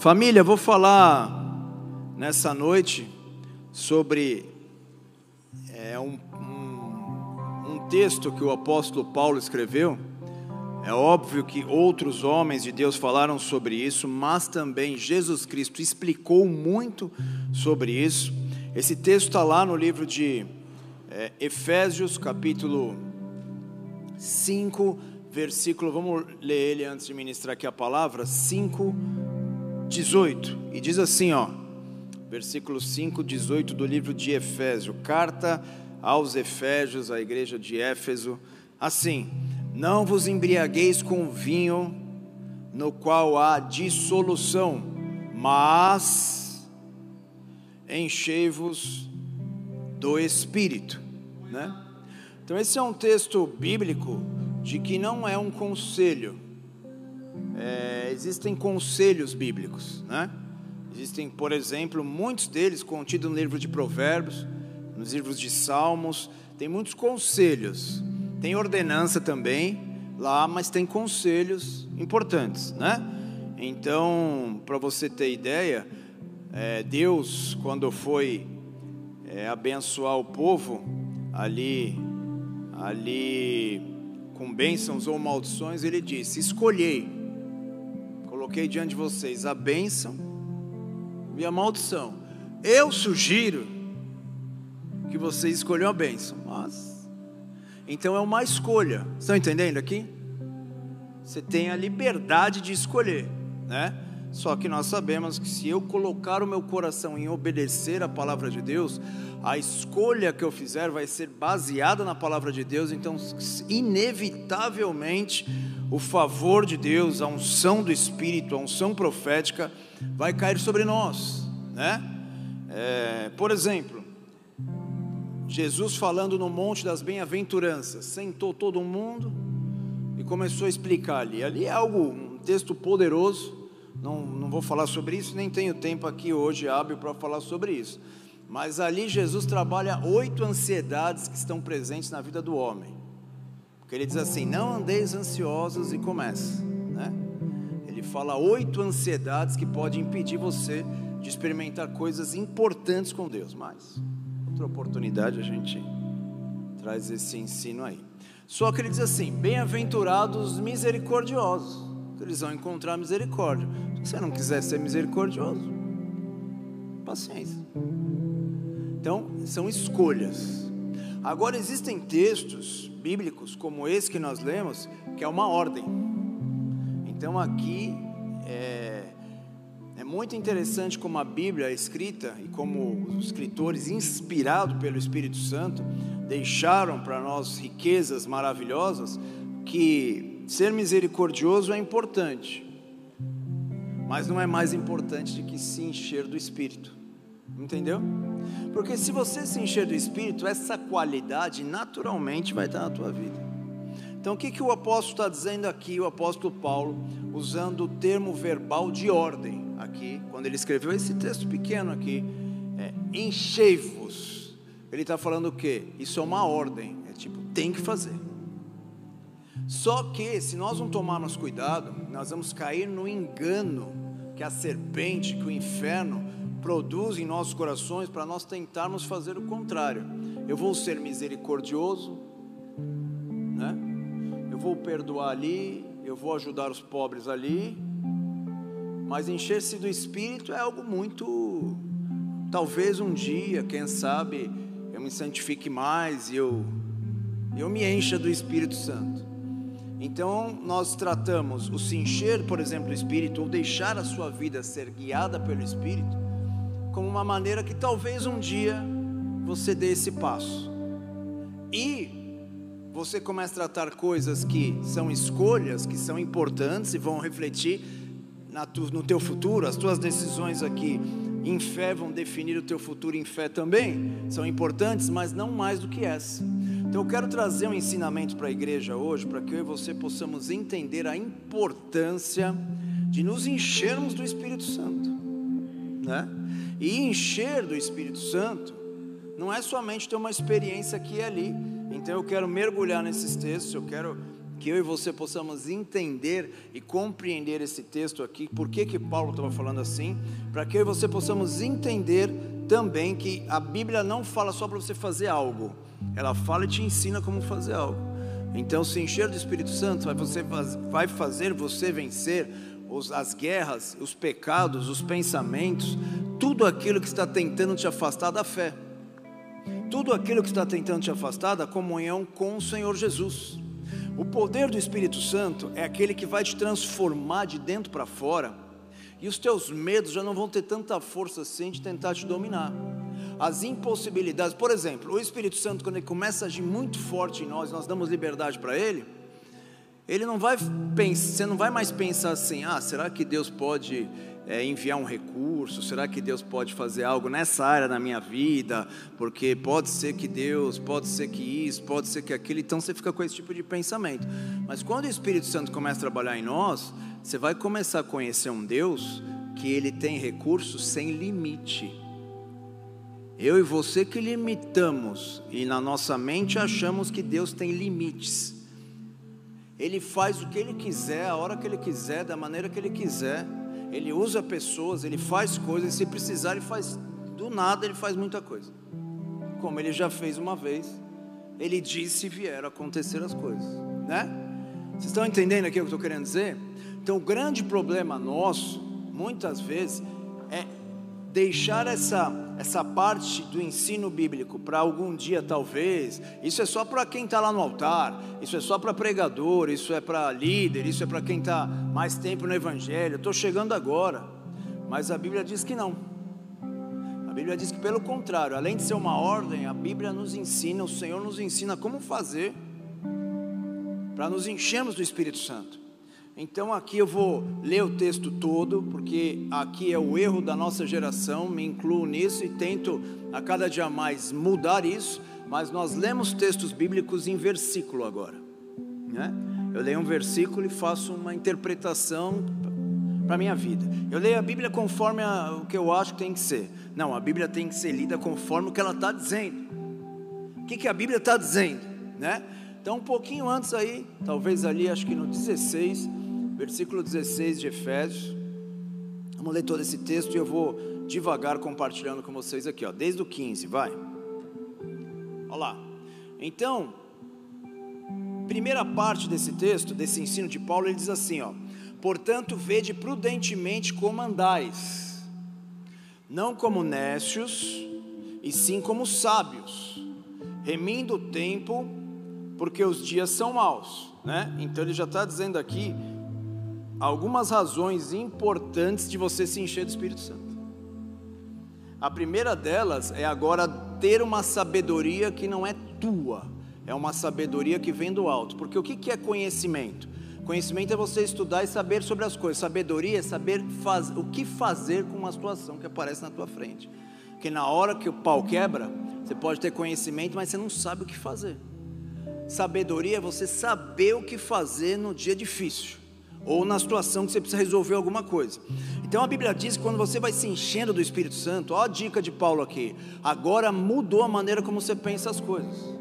Família, vou falar nessa noite sobre é, um, um, um texto que o apóstolo Paulo escreveu. É óbvio que outros homens de Deus falaram sobre isso, mas também Jesus Cristo explicou muito sobre isso. Esse texto está lá no livro de é, Efésios, capítulo 5, versículo, vamos ler ele antes de ministrar aqui a palavra, 5, 18. E diz assim, ó, versículo 5, 18 do livro de Efésio, carta aos Efésios, à igreja de Éfeso, assim: Não vos embriagueis com vinho, no qual há dissolução, mas enchei-vos do Espírito, né? Então esse é um texto bíblico de que não é um conselho. É, existem conselhos bíblicos, né? Existem, por exemplo, muitos deles contidos no livro de Provérbios, nos livros de Salmos, tem muitos conselhos. Tem ordenança também lá, mas tem conselhos importantes, né? Então, para você ter ideia, é, Deus, quando foi é, abençoar o povo ali, ali com bênçãos ou maldições, ele disse: Escolhei, coloquei diante de vocês a bênção e a maldição. Eu sugiro que você escolha a bênção, mas então é uma escolha. Estão entendendo aqui? Você tem a liberdade de escolher, né? Só que nós sabemos que se eu colocar o meu coração em obedecer a palavra de Deus, a escolha que eu fizer vai ser baseada na palavra de Deus, então, inevitavelmente, o favor de Deus, a unção do Espírito, a unção profética, vai cair sobre nós, né? É, por exemplo, Jesus falando no Monte das Bem-aventuranças, sentou todo mundo e começou a explicar ali. Ali é algo, um texto poderoso. Não, não vou falar sobre isso, nem tenho tempo aqui hoje hábil para falar sobre isso. Mas ali Jesus trabalha oito ansiedades que estão presentes na vida do homem. Porque ele diz assim: não andeis ansiosos e começa, né? Ele fala oito ansiedades que podem impedir você de experimentar coisas importantes com Deus. Mas, outra oportunidade a gente traz esse ensino aí. Só que ele diz assim: bem-aventurados misericordiosos, eles vão encontrar misericórdia. Se você não quiser ser misericordioso, paciência. Então, são escolhas. Agora, existem textos bíblicos, como esse que nós lemos, que é uma ordem. Então aqui é, é muito interessante como a Bíblia é escrita e como os escritores, inspirados pelo Espírito Santo, deixaram para nós riquezas maravilhosas, que ser misericordioso é importante, mas não é mais importante do que se encher do Espírito. Entendeu? Porque se você se encher do Espírito, essa qualidade naturalmente vai estar na tua vida. Então, o que, que o apóstolo está dizendo aqui, o apóstolo Paulo, usando o termo verbal de ordem, aqui, quando ele escreveu esse texto pequeno aqui, é, enchei-vos. Ele está falando o quê? Isso é uma ordem, é tipo, tem que fazer. Só que, se nós não tomarmos cuidado, nós vamos cair no engano que a serpente, que o inferno produz em nossos corações para nós tentarmos fazer o contrário. Eu vou ser misericordioso, né? Eu vou perdoar ali, eu vou ajudar os pobres ali, mas encher-se do Espírito é algo muito. Talvez um dia, quem sabe, eu me santifique mais e eu, eu me encha do Espírito Santo. Então, nós tratamos o se encher, por exemplo, do Espírito, ou deixar a sua vida ser guiada pelo Espírito, como uma maneira que talvez um dia você dê esse passo. E você comece a tratar coisas que são escolhas, que são importantes e vão refletir no teu futuro, as tuas decisões aqui em fé vão definir o teu futuro em fé também, são importantes, mas não mais do que essa. Então eu quero trazer um ensinamento para a igreja hoje, para que eu e você possamos entender a importância de nos enchermos do Espírito Santo, né? E encher do Espírito Santo não é somente ter uma experiência aqui e ali. Então eu quero mergulhar nesses textos, eu quero que eu e você possamos entender e compreender esse texto aqui, por que, que Paulo estava falando assim, para que eu e você possamos entender também que a Bíblia não fala só para você fazer algo, ela fala e te ensina como fazer algo. Então, se encher do Espírito Santo vai, você, vai fazer você vencer as guerras, os pecados, os pensamentos, tudo aquilo que está tentando te afastar da fé, tudo aquilo que está tentando te afastar da comunhão com o Senhor Jesus. O poder do Espírito Santo é aquele que vai te transformar de dentro para fora, e os teus medos já não vão ter tanta força assim de tentar te dominar. As impossibilidades, por exemplo, o Espírito Santo, quando ele começa a agir muito forte em nós, nós damos liberdade para ele, ele não vai pensar, você não vai mais pensar assim, ah, será que Deus pode é, enviar um recurso? Será que Deus pode fazer algo nessa área da minha vida? Porque pode ser que Deus, pode ser que isso, pode ser que aquilo. Então você fica com esse tipo de pensamento. Mas quando o Espírito Santo começa a trabalhar em nós, você vai começar a conhecer um Deus que ele tem recursos sem limite. Eu e você que limitamos e na nossa mente achamos que Deus tem limites. Ele faz o que ele quiser, a hora que ele quiser, da maneira que ele quiser. Ele usa pessoas, ele faz coisas, se precisar, ele faz do nada, ele faz muita coisa. Como ele já fez uma vez, ele disse vieram acontecer as coisas, né? Vocês estão entendendo aqui o que eu estou querendo dizer? Então, o grande problema nosso, muitas vezes, é deixar essa, essa parte do ensino bíblico para algum dia, talvez, isso é só para quem está lá no altar, isso é só para pregador, isso é para líder, isso é para quem está mais tempo no Evangelho. Estou chegando agora, mas a Bíblia diz que não. A Bíblia diz que, pelo contrário, além de ser uma ordem, a Bíblia nos ensina, o Senhor nos ensina como fazer para nos enchermos do Espírito Santo. Então aqui eu vou ler o texto todo, porque aqui é o erro da nossa geração, me incluo nisso e tento a cada dia mais mudar isso, mas nós lemos textos bíblicos em versículo agora. Né? Eu leio um versículo e faço uma interpretação para a minha vida. Eu leio a Bíblia conforme a, o que eu acho que tem que ser. Não, a Bíblia tem que ser lida conforme o que ela está dizendo. O que, que a Bíblia está dizendo? Né? Então, um pouquinho antes aí, talvez ali, acho que no 16, versículo 16 de Efésios. Vamos ler todo esse texto e eu vou devagar compartilhando com vocês aqui, ó, desde o 15, vai. Olha lá. Então, primeira parte desse texto, desse ensino de Paulo, ele diz assim, ó: "Portanto, vede prudentemente como andais, não como nécios, e sim como sábios, remindo o tempo, porque os dias são maus", né? Então ele já está dizendo aqui algumas razões importantes de você se encher do Espírito Santo. A primeira delas é agora ter uma sabedoria que não é tua, é uma sabedoria que vem do alto. Porque o que é conhecimento? Conhecimento é você estudar e saber sobre as coisas. Sabedoria é saber faz, o que fazer com uma situação que aparece na tua frente. Porque na hora que o pau quebra, você pode ter conhecimento, mas você não sabe o que fazer. Sabedoria é você saber o que fazer no dia difícil ou na situação que você precisa resolver alguma coisa. Então a Bíblia diz que quando você vai se enchendo do Espírito Santo, ó a dica de Paulo aqui, agora mudou a maneira como você pensa as coisas.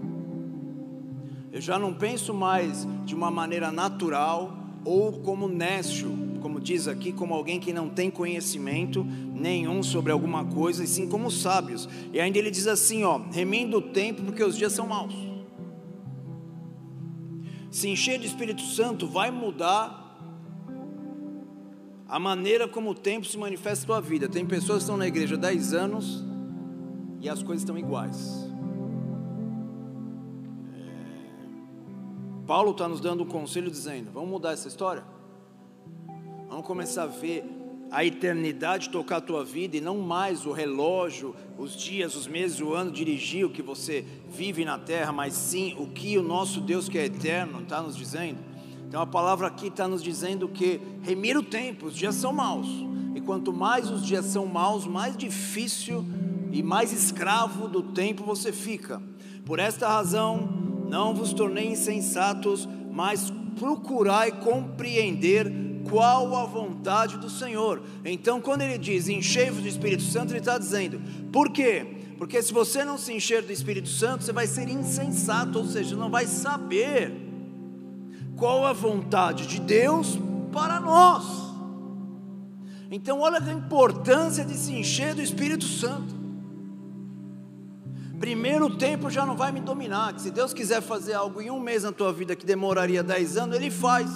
Eu já não penso mais de uma maneira natural ou como nécio, como diz aqui, como alguém que não tem conhecimento nenhum sobre alguma coisa, e sim como sábios. E ainda ele diz assim, ó, remindo o tempo porque os dias são maus. Se encher de Espírito Santo vai mudar a maneira como o tempo se manifesta na tua vida. Tem pessoas que estão na igreja há 10 anos e as coisas estão iguais. É... Paulo está nos dando um conselho dizendo: vamos mudar essa história? Vamos começar a ver a eternidade tocar a tua vida e não mais o relógio, os dias, os meses, o ano dirigir o que você vive na terra, mas sim o que o nosso Deus que é eterno está nos dizendo. Então a palavra aqui está nos dizendo que remir o tempo, os dias são maus. E quanto mais os dias são maus, mais difícil e mais escravo do tempo você fica. Por esta razão, não vos tornei insensatos, mas procurai compreender qual a vontade do Senhor. Então, quando ele diz enchei-vos do Espírito Santo, ele está dizendo, por quê? Porque se você não se encher do Espírito Santo, você vai ser insensato, ou seja, não vai saber qual a vontade de Deus para nós. Então, olha a importância de se encher do Espírito Santo. Primeiro tempo já não vai me dominar. Que se Deus quiser fazer algo em um mês na tua vida que demoraria dez anos, Ele faz.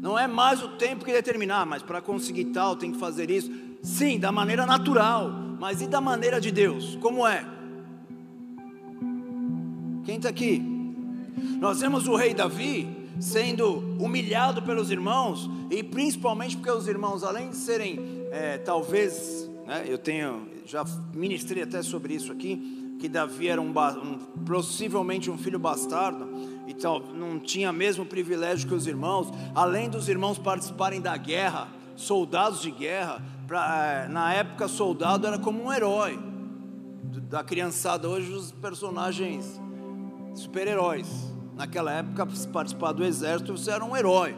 Não é mais o tempo que determinar, mas para conseguir tal tem que fazer isso. Sim, da maneira natural, mas e da maneira de Deus? Como é? Quem está aqui? Nós vemos o rei Davi sendo humilhado pelos irmãos, e principalmente porque os irmãos, além de serem, é, talvez, né, eu tenho, já ministrei até sobre isso aqui, que Davi era um, um possivelmente um filho bastardo, e tal, não tinha mesmo privilégio que os irmãos, além dos irmãos participarem da guerra, soldados de guerra, pra, é, na época soldado era como um herói da criançada, hoje os personagens super-heróis. Naquela época, participar do exército, você era um herói.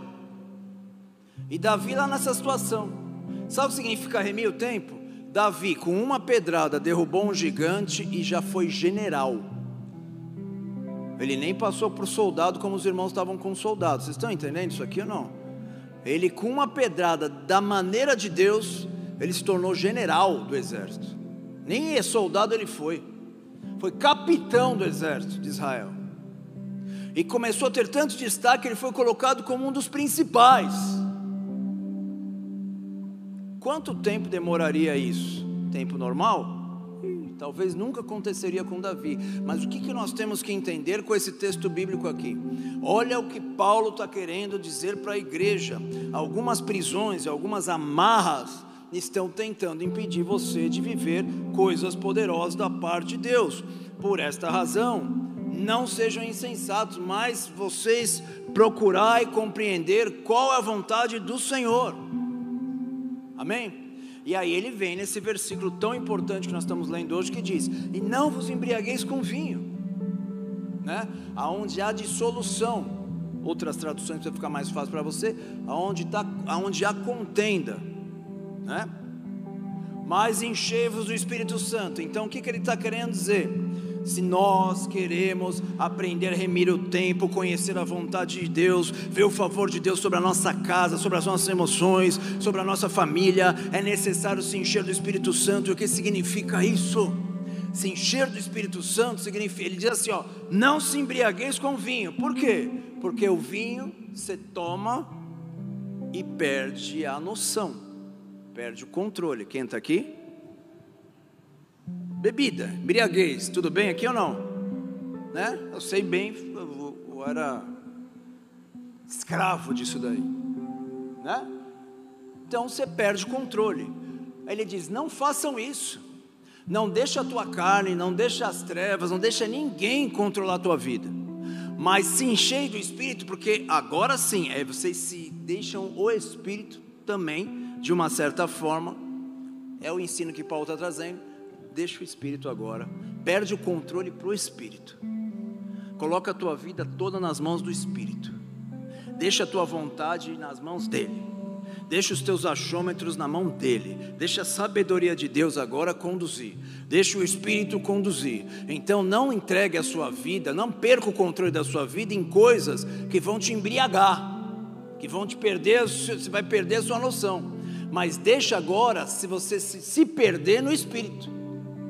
E Davi lá nessa situação. Sabe o que significa remir o tempo? Davi, com uma pedrada, derrubou um gigante e já foi general. Ele nem passou por soldado como os irmãos estavam com soldados. Vocês estão entendendo isso aqui ou não? Ele, com uma pedrada da maneira de Deus, ele se tornou general do exército. Nem soldado ele foi foi capitão do exército de Israel. E começou a ter tanto destaque, ele foi colocado como um dos principais. Quanto tempo demoraria isso? Tempo normal? Talvez nunca aconteceria com Davi. Mas o que, que nós temos que entender com esse texto bíblico aqui? Olha o que Paulo está querendo dizer para a igreja. Algumas prisões, algumas amarras estão tentando impedir você de viver coisas poderosas da parte de Deus. Por esta razão, não sejam insensatos, mas vocês procurar e compreender qual é a vontade do Senhor. Amém? E aí ele vem nesse versículo tão importante que nós estamos lendo hoje que diz: "E não vos embriagueis com vinho", né? Aonde há dissolução. Outras traduções para ficar mais fácil para você, aonde tá, aonde há contenda né? Mas enchei-vos do Espírito Santo. Então o que, que ele está querendo dizer? Se nós queremos aprender a remir o tempo, conhecer a vontade de Deus, ver o favor de Deus sobre a nossa casa, sobre as nossas emoções, sobre a nossa família, é necessário se encher do Espírito Santo. E o que significa isso? Se encher do Espírito Santo significa, ele diz assim: ó, não se embriagueis com vinho. Por quê? Porque o vinho você toma e perde a noção perde o controle. Quem está aqui? Bebida, embriaguez, tudo bem aqui ou não? Né? Eu sei bem, eu, era escravo disso daí, né? Então você perde o controle. Aí ele diz: não façam isso. Não deixa a tua carne, não deixa as trevas, não deixa ninguém controlar a tua vida. Mas se enchei do Espírito, porque agora sim, é, vocês se deixam o Espírito também de uma certa forma, é o ensino que Paulo está trazendo. Deixa o Espírito agora, perde o controle para o Espírito, coloca a tua vida toda nas mãos do Espírito, deixa a tua vontade nas mãos dele, deixa os teus achômetros na mão dele, deixa a sabedoria de Deus agora conduzir, deixa o Espírito conduzir. Então não entregue a sua vida, não perca o controle da sua vida em coisas que vão te embriagar, que vão te perder, você vai perder a sua noção mas deixa agora se você se, perder no espírito,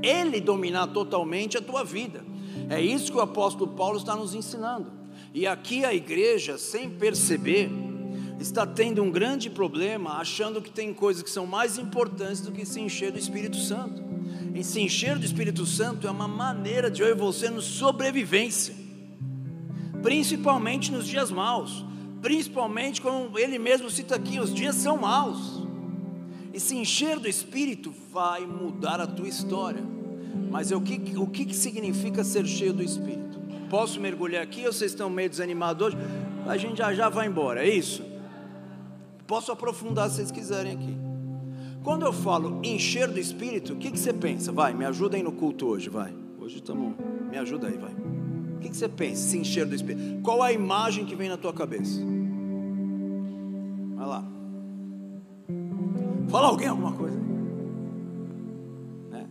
ele dominar totalmente a tua vida. É isso que o apóstolo Paulo está nos ensinando. E aqui a igreja, sem perceber, está tendo um grande problema, achando que tem coisas que são mais importantes do que se encher do Espírito Santo. E se encher do Espírito Santo é uma maneira de eu e você nos sobrevivência, principalmente nos dias maus, principalmente como ele mesmo cita aqui, os dias são maus. E se encher do Espírito vai mudar a tua história. Mas o que, o que significa ser cheio do Espírito? Posso mergulhar aqui ou vocês estão meio desanimados hoje? A gente já já vai embora, é isso? Posso aprofundar se vocês quiserem aqui. Quando eu falo encher do Espírito, o que, que você pensa? Vai, me ajuda aí no culto hoje, vai. Hoje estamos. Me ajuda aí, vai. O que, que você pensa? Se encher do Espírito. Qual a imagem que vem na tua cabeça? Vai lá. Fala alguém alguma coisa? Né?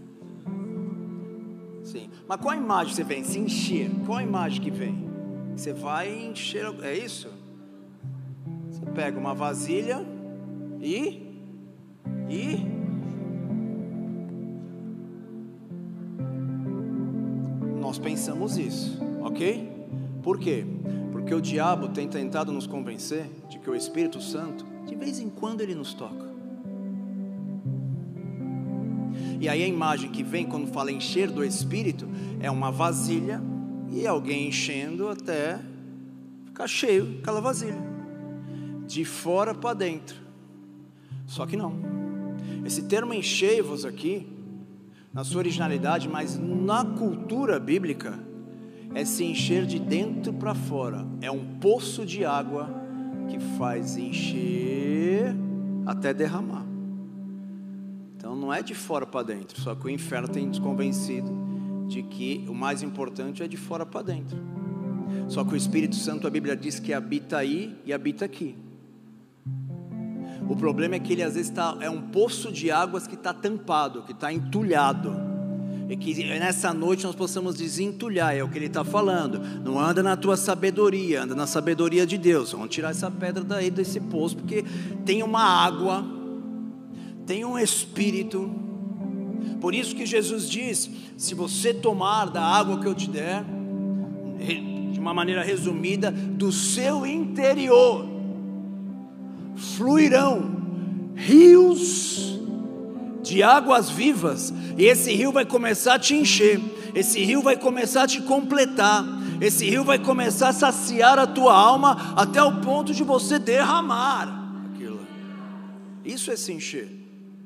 Sim. Mas qual a imagem você vem? Se encher. Qual a imagem que vem? Você vai encher, é isso? Você pega uma vasilha e e nós pensamos isso, ok? Por quê? Porque o diabo tem tentado nos convencer de que o Espírito Santo, de vez em quando, ele nos toca. E aí a imagem que vem quando fala encher do Espírito é uma vasilha e alguém enchendo até ficar cheio aquela vasilha, de fora para dentro. Só que não. Esse termo enchei-vos aqui, na sua originalidade, mas na cultura bíblica, é se encher de dentro para fora. É um poço de água que faz encher até derramar. Então não é de fora para dentro, só que o inferno tem nos convencido de que o mais importante é de fora para dentro. Só que o Espírito Santo, a Bíblia diz que habita aí e habita aqui. O problema é que ele às vezes tá, é um poço de águas que está tampado, que está entulhado. E que nessa noite nós possamos desentulhar, é o que ele está falando. Não anda na tua sabedoria, anda na sabedoria de Deus. Vamos tirar essa pedra daí desse poço, porque tem uma água, tem um espírito. Por isso que Jesus diz: se você tomar da água que eu te der, de uma maneira resumida, do seu interior fluirão rios de águas vivas, e esse rio vai começar a te encher, esse rio vai começar a te completar, esse rio vai começar a saciar a tua alma até o ponto de você derramar aquilo. Isso é se encher,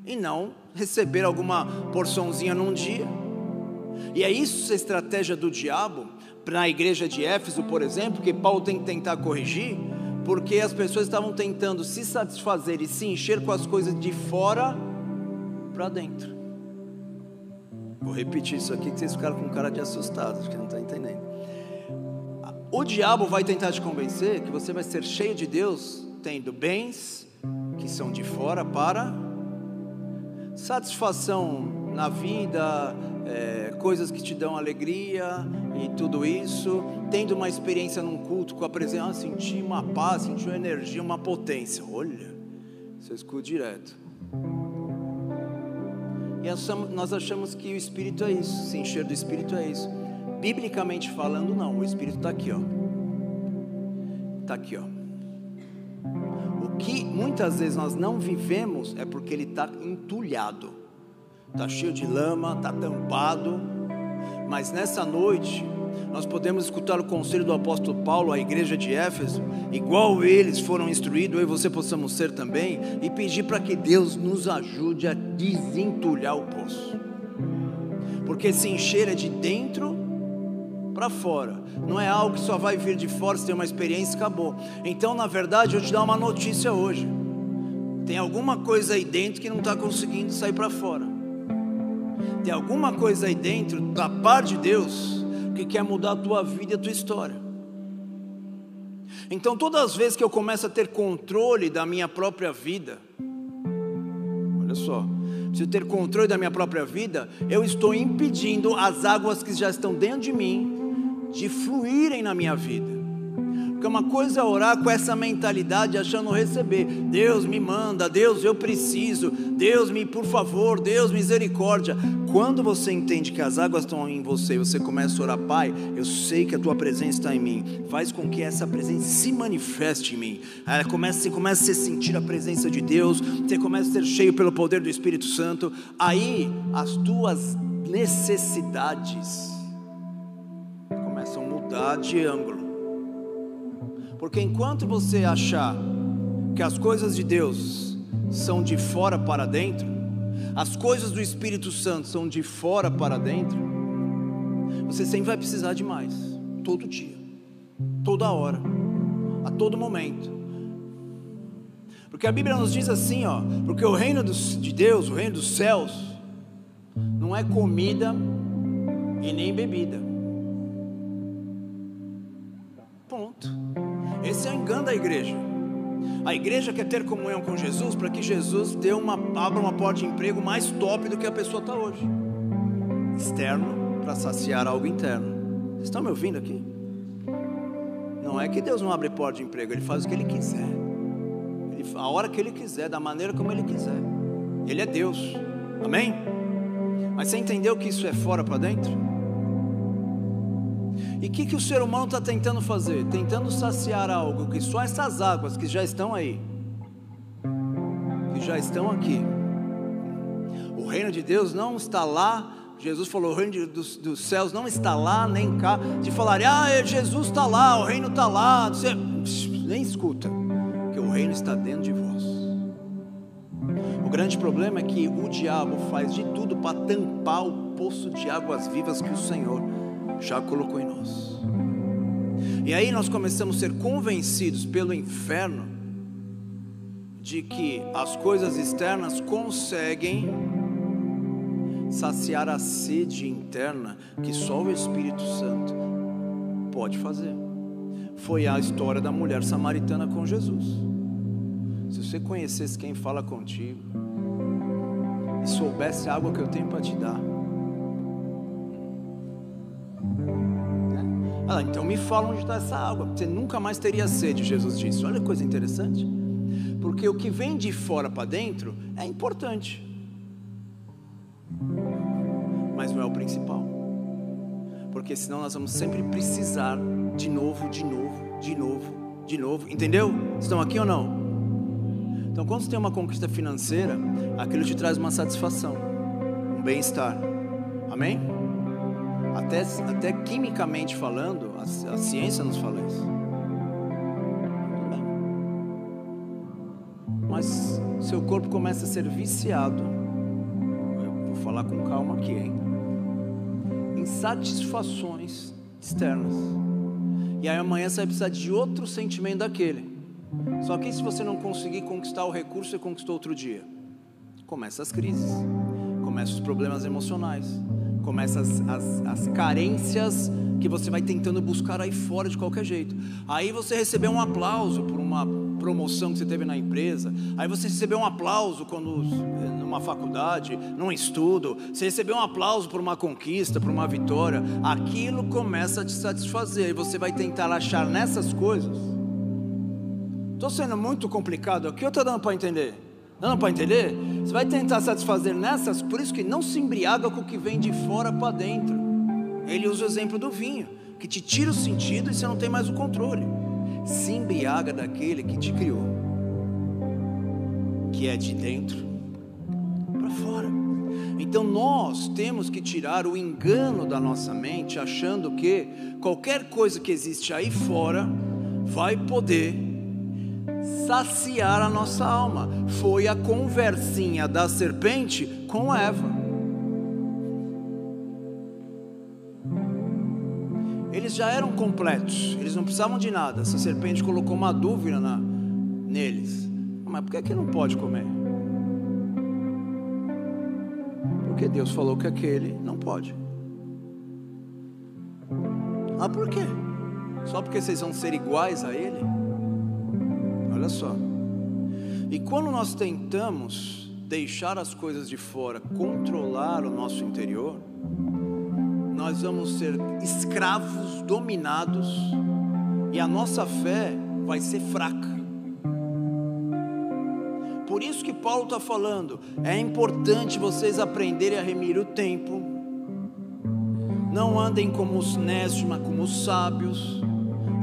e não receber alguma porçãozinha num dia. E é isso a estratégia do diabo para a igreja de Éfeso, por exemplo, que Paulo tem que tentar corrigir, porque as pessoas estavam tentando se satisfazer e se encher com as coisas de fora para dentro. Vou repetir isso aqui que vocês ficaram com cara de assustados, que não estão entendendo. O diabo vai tentar te convencer que você vai ser cheio de Deus, tendo bens que são de fora para satisfação na vida, é, coisas que te dão alegria e tudo isso, tendo uma experiência num culto com a presença, ah, senti uma paz, senti uma energia, uma potência. Olha, você escuta direto. E achamos, nós achamos que o Espírito é isso, se encher do Espírito é isso. Biblicamente falando, não, o Espírito está aqui, ó. Está aqui, ó. Que muitas vezes nós não vivemos é porque ele está entulhado está cheio de lama, está tampado. Mas nessa noite, nós podemos escutar o conselho do apóstolo Paulo à igreja de Éfeso, igual eles foram instruídos, eu e você possamos ser também, e pedir para que Deus nos ajude a desentulhar o poço, porque se encher é de dentro para fora, não é algo que só vai vir de fora, você tem uma experiência e acabou. Então, na verdade, eu te dar uma notícia hoje: tem alguma coisa aí dentro que não está conseguindo sair para fora. Tem alguma coisa aí dentro, da parte de Deus, que quer mudar a tua vida e a tua história. Então, todas as vezes que eu começo a ter controle da minha própria vida, olha só, preciso ter controle da minha própria vida, eu estou impedindo as águas que já estão dentro de mim de fluírem na minha vida. Porque uma coisa é orar com essa mentalidade, achando receber. Deus me manda, Deus eu preciso, Deus me, por favor, Deus misericórdia. Quando você entende que as águas estão em você, você começa a orar, Pai, eu sei que a tua presença está em mim. Faz com que essa presença se manifeste em mim. Aí começa, você começa a sentir a presença de Deus, você começa a ser cheio pelo poder do Espírito Santo. Aí as tuas necessidades mudar de ângulo. Porque enquanto você achar que as coisas de Deus são de fora para dentro, as coisas do Espírito Santo são de fora para dentro, você sempre vai precisar de mais, todo dia, toda hora, a todo momento. Porque a Bíblia nos diz assim, ó, porque o reino de Deus, o reino dos céus, não é comida e nem bebida. Ponto. Esse é o engano da igreja. A igreja quer ter comunhão com Jesus para que Jesus dê uma, abra uma porta de emprego mais top do que a pessoa está hoje. Externo para saciar algo interno. Vocês estão me ouvindo aqui? Não é que Deus não abre porta de emprego, Ele faz o que Ele quiser. Ele, a hora que Ele quiser, da maneira como Ele quiser. Ele é Deus. Amém? Mas você entendeu que isso é fora para dentro? E o que, que o ser humano está tentando fazer? Tentando saciar algo que só essas águas que já estão aí, que já estão aqui. O reino de Deus não está lá. Jesus falou: o reino dos, dos céus não está lá nem cá. De falar, ah, Jesus está lá, o reino está lá. Você, nem escuta, que o reino está dentro de vós. O grande problema é que o diabo faz de tudo para tampar o poço de águas vivas que o Senhor já colocou em nós. E aí nós começamos a ser convencidos pelo inferno de que as coisas externas conseguem saciar a sede interna que só o Espírito Santo pode fazer. Foi a história da mulher samaritana com Jesus. Se você conhecesse quem fala contigo e soubesse a água que eu tenho para te dar, Ah, então me fala onde está essa água. Você nunca mais teria sede, Jesus disse. Olha que coisa interessante. Porque o que vem de fora para dentro é importante. Mas não é o principal. Porque senão nós vamos sempre precisar de novo, de novo, de novo, de novo. Entendeu? Estão aqui ou não? Então, quando você tem uma conquista financeira, aquilo te traz uma satisfação, um bem-estar. Amém? Até, até quimicamente falando, a, a ciência nos fala isso. Mas seu corpo começa a ser viciado. Eu vou falar com calma aqui, hein? Em satisfações externas. E aí amanhã você vai precisar de outro sentimento daquele. Só que se você não conseguir conquistar o recurso, você conquistou outro dia. Começa as crises, começam os problemas emocionais, começa as, as, as carências que você vai tentando buscar aí fora de qualquer jeito. Aí você recebeu um aplauso por uma promoção que você teve na empresa, aí você recebeu um aplauso quando numa faculdade, num estudo, você recebeu um aplauso por uma conquista, por uma vitória, aquilo começa a te satisfazer e você vai tentar achar nessas coisas. Estou sendo muito complicado aqui, ou estou dando para entender? Dando para entender? Você vai tentar satisfazer nessas, por isso que não se embriaga com o que vem de fora para dentro. Ele usa o exemplo do vinho, que te tira o sentido e você não tem mais o controle. Se embriaga daquele que te criou, que é de dentro para fora. Então nós temos que tirar o engano da nossa mente, achando que qualquer coisa que existe aí fora vai poder saciar a nossa alma. Foi a conversinha da serpente com Eva. Eles já eram completos, eles não precisavam de nada. Essa serpente colocou uma dúvida na, neles. Mas por que, que não pode comer? Porque Deus falou que aquele não pode. Ah, por quê? Só porque vocês vão ser iguais a ele? Olha só. E quando nós tentamos deixar as coisas de fora controlar o nosso interior, nós vamos ser escravos dominados e a nossa fé vai ser fraca. Por isso que Paulo está falando, é importante vocês aprenderem a remir o tempo. Não andem como os necios, mas como os sábios.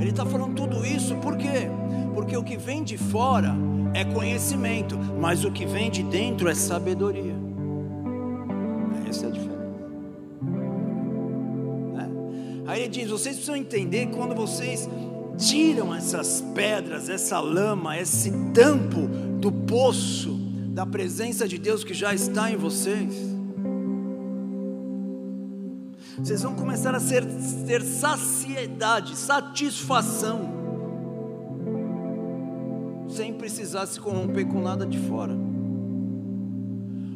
Ele está falando tudo isso por quê? Porque o que vem de fora é conhecimento, mas o que vem de dentro é sabedoria. Essa é a diferença. É. Aí ele diz: vocês precisam entender quando vocês tiram essas pedras, essa lama, esse tampo do poço da presença de Deus que já está em vocês vocês vão começar a ser, ter saciedade, satisfação, sem precisar se corromper com nada de fora.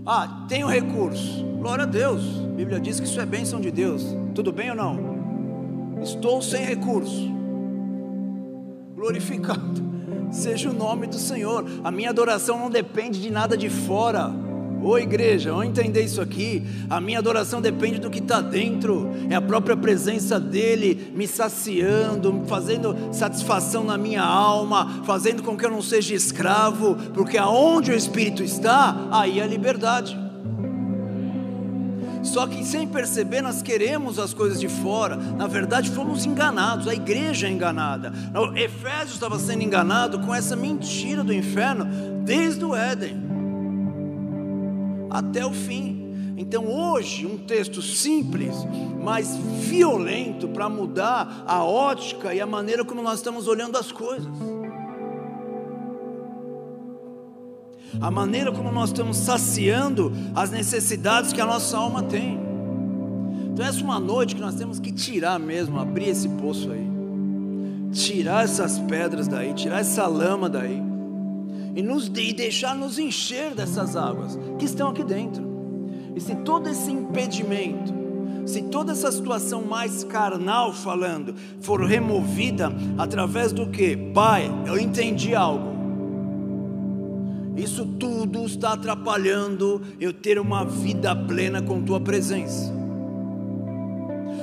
Ah, tenho recurso, glória a Deus, a Bíblia diz que isso é bênção de Deus, tudo bem ou não? Estou sem recurso, glorificado seja o nome do Senhor, a minha adoração não depende de nada de fora, Ô igreja, ao entender isso aqui, a minha adoração depende do que está dentro, é a própria presença dEle me saciando, fazendo satisfação na minha alma, fazendo com que eu não seja escravo, porque aonde o Espírito está, aí é a liberdade. Só que sem perceber, nós queremos as coisas de fora. Na verdade, fomos enganados. A igreja é enganada. O Efésios estava sendo enganado com essa mentira do inferno desde o Éden até o fim. Então, hoje, um texto simples, mas violento para mudar a ótica e a maneira como nós estamos olhando as coisas. a maneira como nós estamos saciando as necessidades que a nossa alma tem. Então, essa é uma noite que nós temos que tirar mesmo, abrir esse poço aí, tirar essas pedras daí, tirar essa lama daí, e, nos, e deixar nos encher dessas águas que estão aqui dentro. E se todo esse impedimento, se toda essa situação mais carnal falando for removida através do que? Pai, eu entendi algo. Isso tudo está atrapalhando eu ter uma vida plena com tua presença.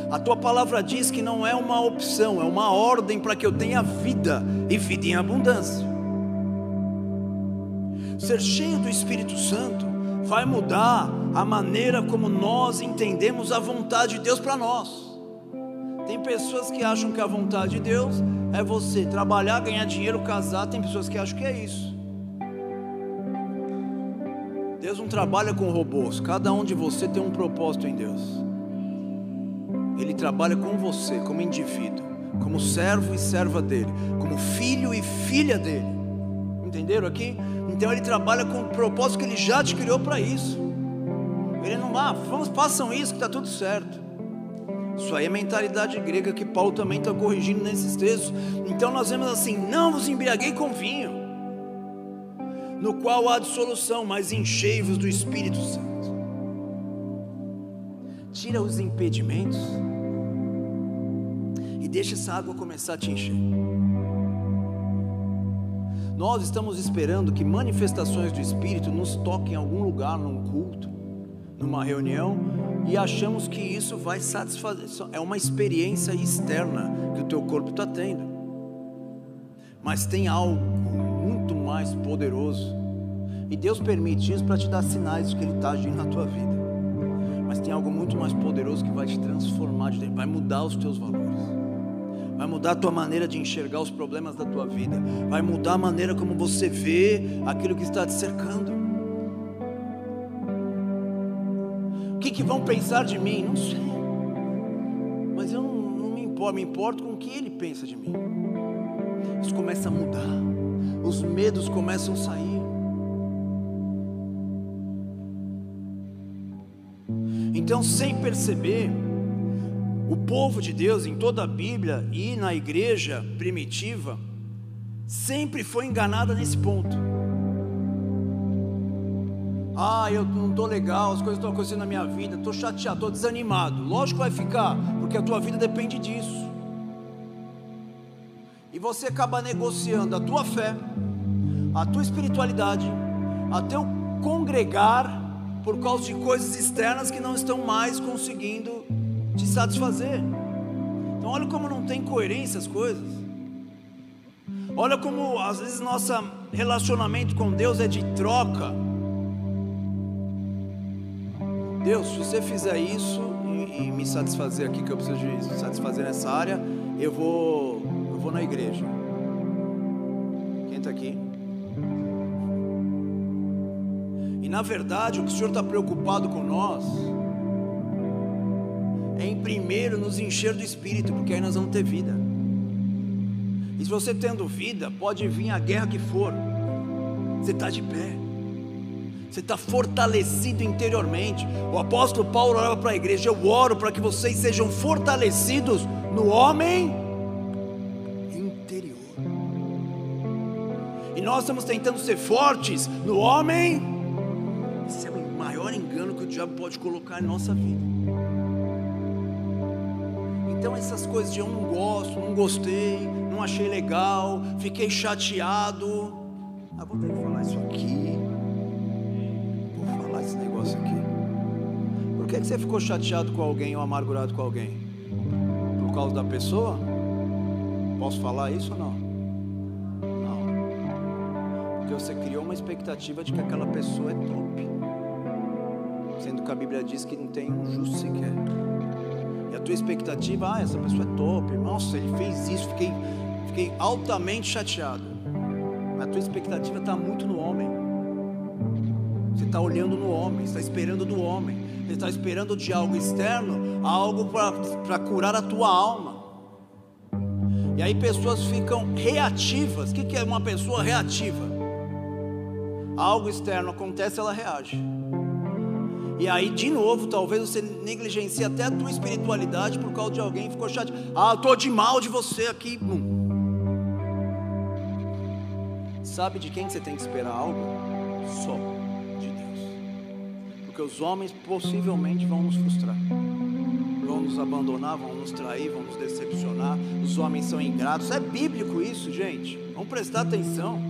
A tua palavra diz que não é uma opção, é uma ordem para que eu tenha vida e vida em abundância. Ser cheio do Espírito Santo vai mudar a maneira como nós entendemos a vontade de Deus para nós. Tem pessoas que acham que a vontade de Deus é você trabalhar, ganhar dinheiro, casar. Tem pessoas que acham que é isso. Deus não trabalha com robôs, cada um de você tem um propósito em Deus. Ele trabalha com você, como indivíduo, como servo e serva dele, como filho e filha dele. Entenderam aqui? Então ele trabalha com o propósito que ele já te criou para isso. Ele não, ah, vamos, façam isso que está tudo certo. Isso aí é mentalidade grega que Paulo também está corrigindo nesses textos. Então nós vemos assim: não vos embriaguei com vinho no qual há dissolução, mas enchei-vos do Espírito Santo. Tira os impedimentos e deixa essa água começar a te encher. Nós estamos esperando que manifestações do Espírito nos toquem em algum lugar, num culto, numa reunião, e achamos que isso vai satisfazer. É uma experiência externa que o teu corpo está tendo. Mas tem algo muito mais poderoso. E Deus permite isso para te dar sinais de que Ele está agindo na tua vida. Mas tem algo muito mais poderoso que vai te transformar, vai mudar os teus valores, vai mudar a tua maneira de enxergar os problemas da tua vida, vai mudar a maneira como você vê aquilo que está te cercando. O que, que vão pensar de mim? Não sei, mas eu não, não me importo, me importo com o que Ele pensa de mim. Isso começa a mudar os medos começam a sair. Então, sem perceber, o povo de Deus em toda a Bíblia e na igreja primitiva sempre foi enganada nesse ponto. Ah, eu não estou legal, as coisas estão acontecendo na minha vida, estou chateado, estou desanimado. Lógico que vai ficar, porque a tua vida depende disso e você acaba negociando a tua fé, a tua espiritualidade, a teu congregar por causa de coisas externas que não estão mais conseguindo te satisfazer. Então olha como não tem coerência as coisas. Olha como às vezes nosso relacionamento com Deus é de troca. Deus, se você fizer isso e, e me satisfazer aqui que eu preciso de satisfazer nessa área, eu vou vou na igreja. Quem está aqui? E na verdade, o que o Senhor está preocupado com nós é em primeiro nos encher do Espírito, porque aí nós vamos ter vida. E se você tendo vida, pode vir a guerra que for, você está de pé, você está fortalecido interiormente. O apóstolo Paulo orava para a igreja: Eu oro para que vocês sejam fortalecidos no homem nós estamos tentando ser fortes no homem, esse é o maior engano que o diabo pode colocar em nossa vida. Então, essas coisas de eu não gosto, não gostei, não achei legal, fiquei chateado. Ah, vou ter que falar isso aqui, vou falar isso que você ficou chateado com alguém ou amargurado com alguém? Por causa da pessoa? Posso falar isso ou não? Não. Porque você criou uma expectativa de que aquela pessoa é top. Sendo que a Bíblia diz que não tem um justo sequer. E a tua expectativa, ah, essa pessoa é top. Nossa, ele fez isso, fiquei, fiquei altamente chateado. Mas a tua expectativa está muito no homem. Você está olhando no homem, está esperando do homem, você está esperando de algo externo, algo para curar a tua alma. E aí pessoas ficam reativas. O que, é uma pessoa reativa? Algo externo acontece, ela reage. E aí, de novo, talvez você negligencie até a tua espiritualidade por causa de alguém ficou chateado. Ah, eu estou de mal de você aqui. Sabe de quem você tem que esperar algo? Só de Deus. Porque os homens possivelmente vão nos frustrar. Vão nos abandonar, vão nos trair, vão nos decepcionar. Os homens são ingratos. É bíblico isso, gente. Vamos prestar atenção.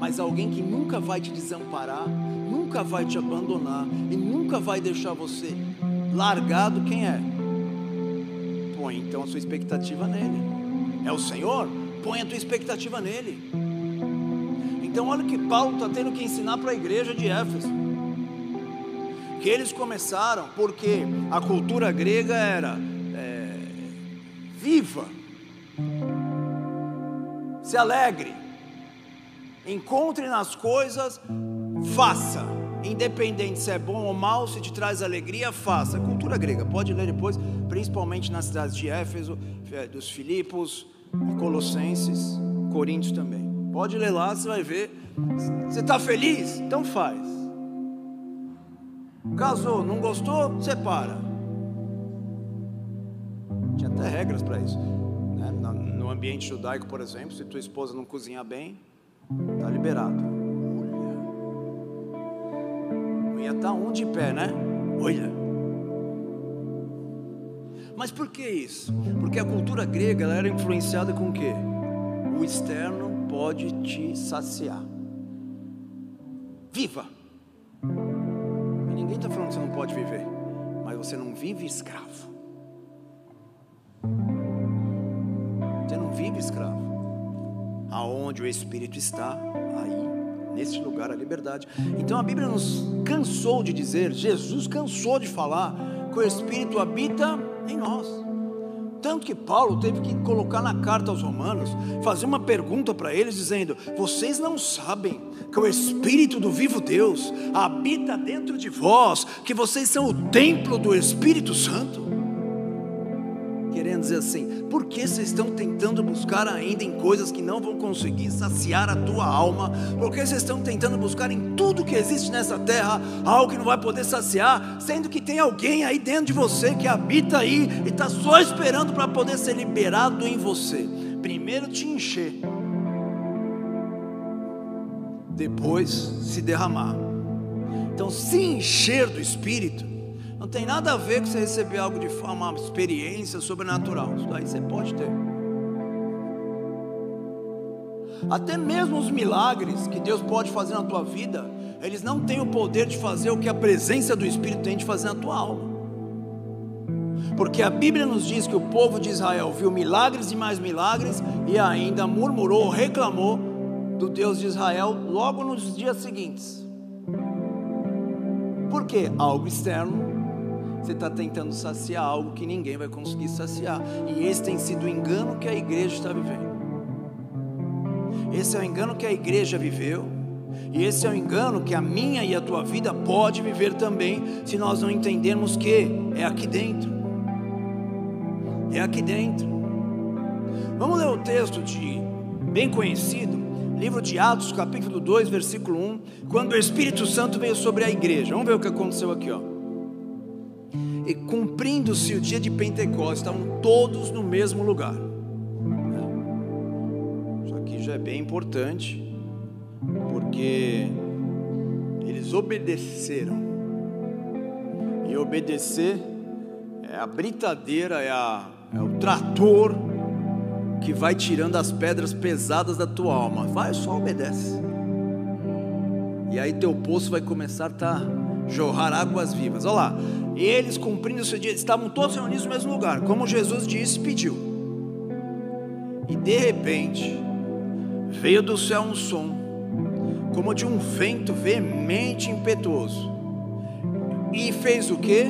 Mas alguém que nunca vai te desamparar, nunca vai te abandonar e nunca vai deixar você largado, quem é? Põe então a sua expectativa nele. É o Senhor? Põe a tua expectativa nele. Então, olha o que Paulo está tendo que ensinar para a igreja de Éfeso. Que eles começaram porque a cultura grega era é, viva, se alegre, encontre nas coisas, faça, independente se é bom ou mal, se te traz alegria, faça. Cultura grega, pode ler depois, principalmente nas cidades de Éfeso, é, dos Filipos, Colossenses, Coríntios também. Pode ler lá, você vai ver. Você está feliz? Então faz. Casou, não gostou? Separa. Tinha até regras para isso. Né? No ambiente judaico, por exemplo, se tua esposa não cozinha bem, está liberado. Ia estar um de pé, né? Olha. Mas por que isso? Porque a cultura grega era influenciada com o quê? O externo pode te saciar. Viva! E ninguém está falando que você não pode viver, mas você não vive escravo. Você não vive escravo. Aonde o Espírito está, aí, neste lugar, a liberdade. Então a Bíblia nos cansou de dizer, Jesus cansou de falar, que o Espírito habita em nós. Tanto que Paulo teve que colocar na carta aos Romanos, fazer uma pergunta para eles, dizendo: Vocês não sabem que o Espírito do vivo Deus habita dentro de vós, que vocês são o templo do Espírito Santo? Querendo dizer assim: por que vocês estão tentando buscar ainda em coisas que não vão conseguir saciar a tua alma? Por que vocês estão tentando buscar em tudo que existe nessa terra algo que não vai poder saciar, sendo que tem alguém aí dentro de você que habita aí e está só esperando para poder ser liberado em você? Primeiro te encher, depois se derramar. Então, se encher do Espírito não tem nada a ver com você receber algo de forma, experiência sobrenatural. Isso daí você pode ter. Até mesmo os milagres que Deus pode fazer na tua vida, eles não têm o poder de fazer o que a presença do Espírito tem de fazer na tua alma. Porque a Bíblia nos diz que o povo de Israel viu milagres e mais milagres e ainda murmurou, reclamou do Deus de Israel logo nos dias seguintes. Por quê? Algo externo você está tentando saciar algo que ninguém vai conseguir saciar. E esse tem sido o engano que a igreja está vivendo. Esse é o engano que a igreja viveu. E esse é o engano que a minha e a tua vida pode viver também, se nós não entendermos que é aqui dentro. É aqui dentro. Vamos ler o texto de bem conhecido, livro de Atos, capítulo 2, versículo 1, quando o Espírito Santo veio sobre a igreja. Vamos ver o que aconteceu aqui, ó e cumprindo-se o dia de Pentecostes, estavam todos no mesmo lugar. Isso aqui já é bem importante, porque eles obedeceram. E obedecer é a britadeira, é, a, é o trator que vai tirando as pedras pesadas da tua alma. Vai, só obedece. E aí teu poço vai começar a estar tá jorrar águas vivas. Olha lá, eles cumprindo o seu dia, estavam todos reunidos no mesmo lugar, como Jesus disse, pediu. E de repente, veio do céu um som, como de um vento veemente e impetuoso, e fez o que?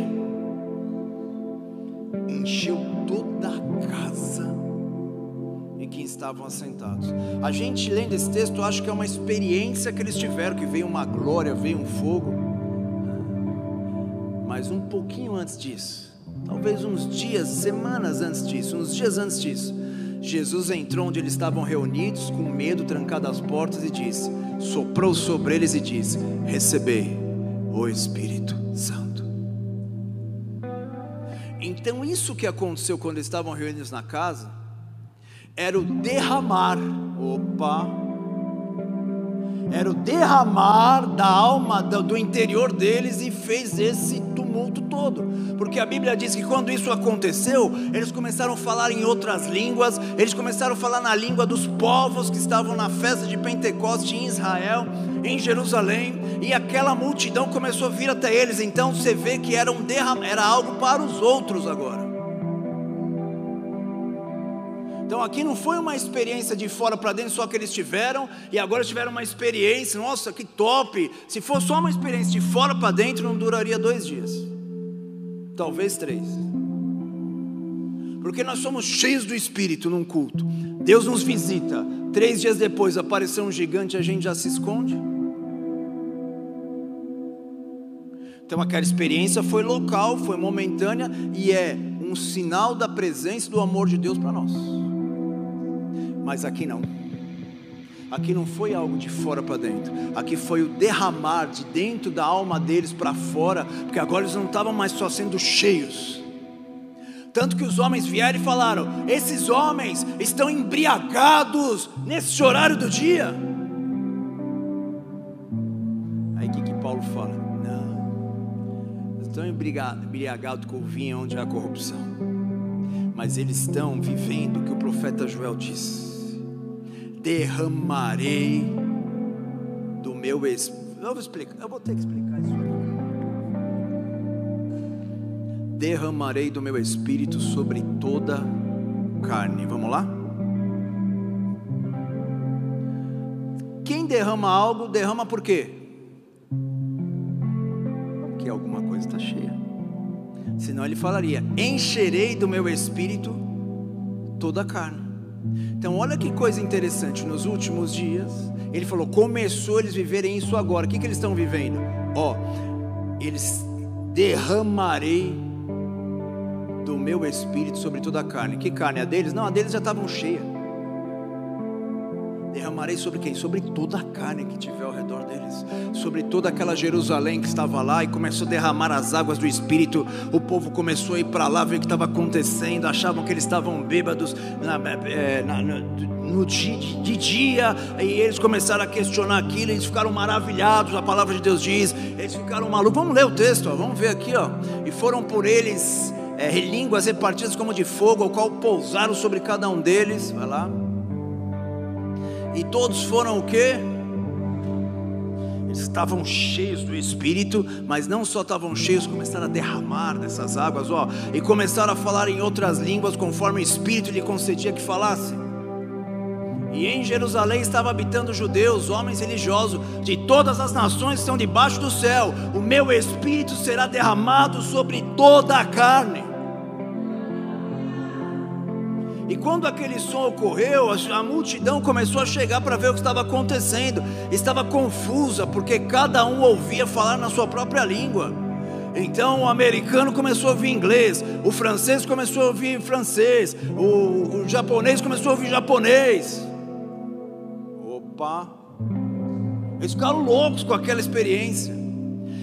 Encheu toda a casa em que estavam assentados. A gente lendo esse texto acha que é uma experiência que eles tiveram, que veio uma glória, veio um fogo. Mas um pouquinho antes disso, talvez uns dias, semanas antes disso, uns dias antes disso, Jesus entrou onde eles estavam reunidos, com medo, trancado as portas, e disse: soprou sobre eles e disse: Recebei o Espírito Santo. Então, isso que aconteceu quando estavam reunidos na casa, era o derramar, opa, era o derramar da alma do interior deles e fez esse tumulto todo, porque a Bíblia diz que quando isso aconteceu, eles começaram a falar em outras línguas, eles começaram a falar na língua dos povos que estavam na festa de Pentecoste em Israel, em Jerusalém, e aquela multidão começou a vir até eles. Então você vê que era um derram era algo para os outros agora. Então aqui não foi uma experiência de fora para dentro só que eles tiveram e agora tiveram uma experiência, nossa, que top. Se fosse só uma experiência de fora para dentro, não duraria dois dias, talvez três. Porque nós somos cheios do Espírito num culto. Deus nos visita. Três dias depois apareceu um gigante, a gente já se esconde. Então aquela experiência foi local, foi momentânea e é um sinal da presença do amor de Deus para nós. Mas aqui não. Aqui não foi algo de fora para dentro. Aqui foi o derramar de dentro da alma deles para fora, porque agora eles não estavam mais só sendo cheios. Tanto que os homens vieram e falaram: Esses homens estão embriagados nesse horário do dia. Aí o que, que Paulo fala? Não, estão embriagados com o vinho onde há corrupção, mas eles estão vivendo o que o profeta Joel disse derramarei do meu espírito. Eu vou explicar, eu vou ter que explicar isso. Derramarei do meu espírito sobre toda carne. Vamos lá? Quem derrama algo, derrama por quê? Porque alguma coisa está cheia. Senão ele falaria: encherei do meu espírito toda a carne. Então, olha que coisa interessante. Nos últimos dias, ele falou: começou eles viverem isso agora. O que, que eles estão vivendo? Ó, eles derramarei do meu espírito sobre toda a carne. Que carne? A deles? Não, a deles já estavam cheia. Derramarei sobre quem? Sobre toda a carne que tiver ao redor deles, sobre toda aquela Jerusalém que estava lá e começou a derramar as águas do Espírito. O povo começou a ir para lá ver o que estava acontecendo, achavam que eles estavam bêbados na, é, na, no, dia, de dia, e eles começaram a questionar aquilo, eles ficaram maravilhados. A palavra de Deus diz, eles ficaram malucos. Vamos ler o texto, ó, vamos ver aqui, ó. E foram por eles é, línguas repartidas como de fogo, ao qual pousaram sobre cada um deles. Vai lá. E todos foram o quê? Eles estavam cheios do Espírito, mas não só estavam cheios, começaram a derramar dessas águas, ó, e começaram a falar em outras línguas conforme o Espírito lhe concedia que falasse. E em Jerusalém estavam habitando judeus, homens religiosos de todas as nações que estão debaixo do céu. O meu Espírito será derramado sobre toda a carne. E quando aquele som ocorreu, a multidão começou a chegar para ver o que estava acontecendo. Estava confusa, porque cada um ouvia falar na sua própria língua. Então o americano começou a ouvir inglês, o francês começou a ouvir francês, o, o japonês começou a ouvir japonês. Opa! Eles ficaram loucos com aquela experiência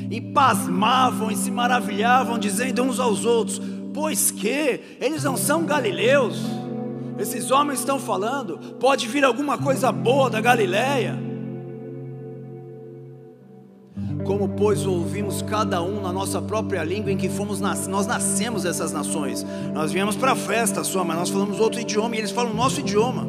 e pasmavam e se maravilhavam, dizendo uns aos outros: Pois que eles não são galileus? Esses homens estão falando, pode vir alguma coisa boa da Galileia. Como, pois, ouvimos cada um na nossa própria língua em que fomos nas... nós nascemos essas nações. Nós viemos para a festa só, mas nós falamos outro idioma e eles falam nosso idioma.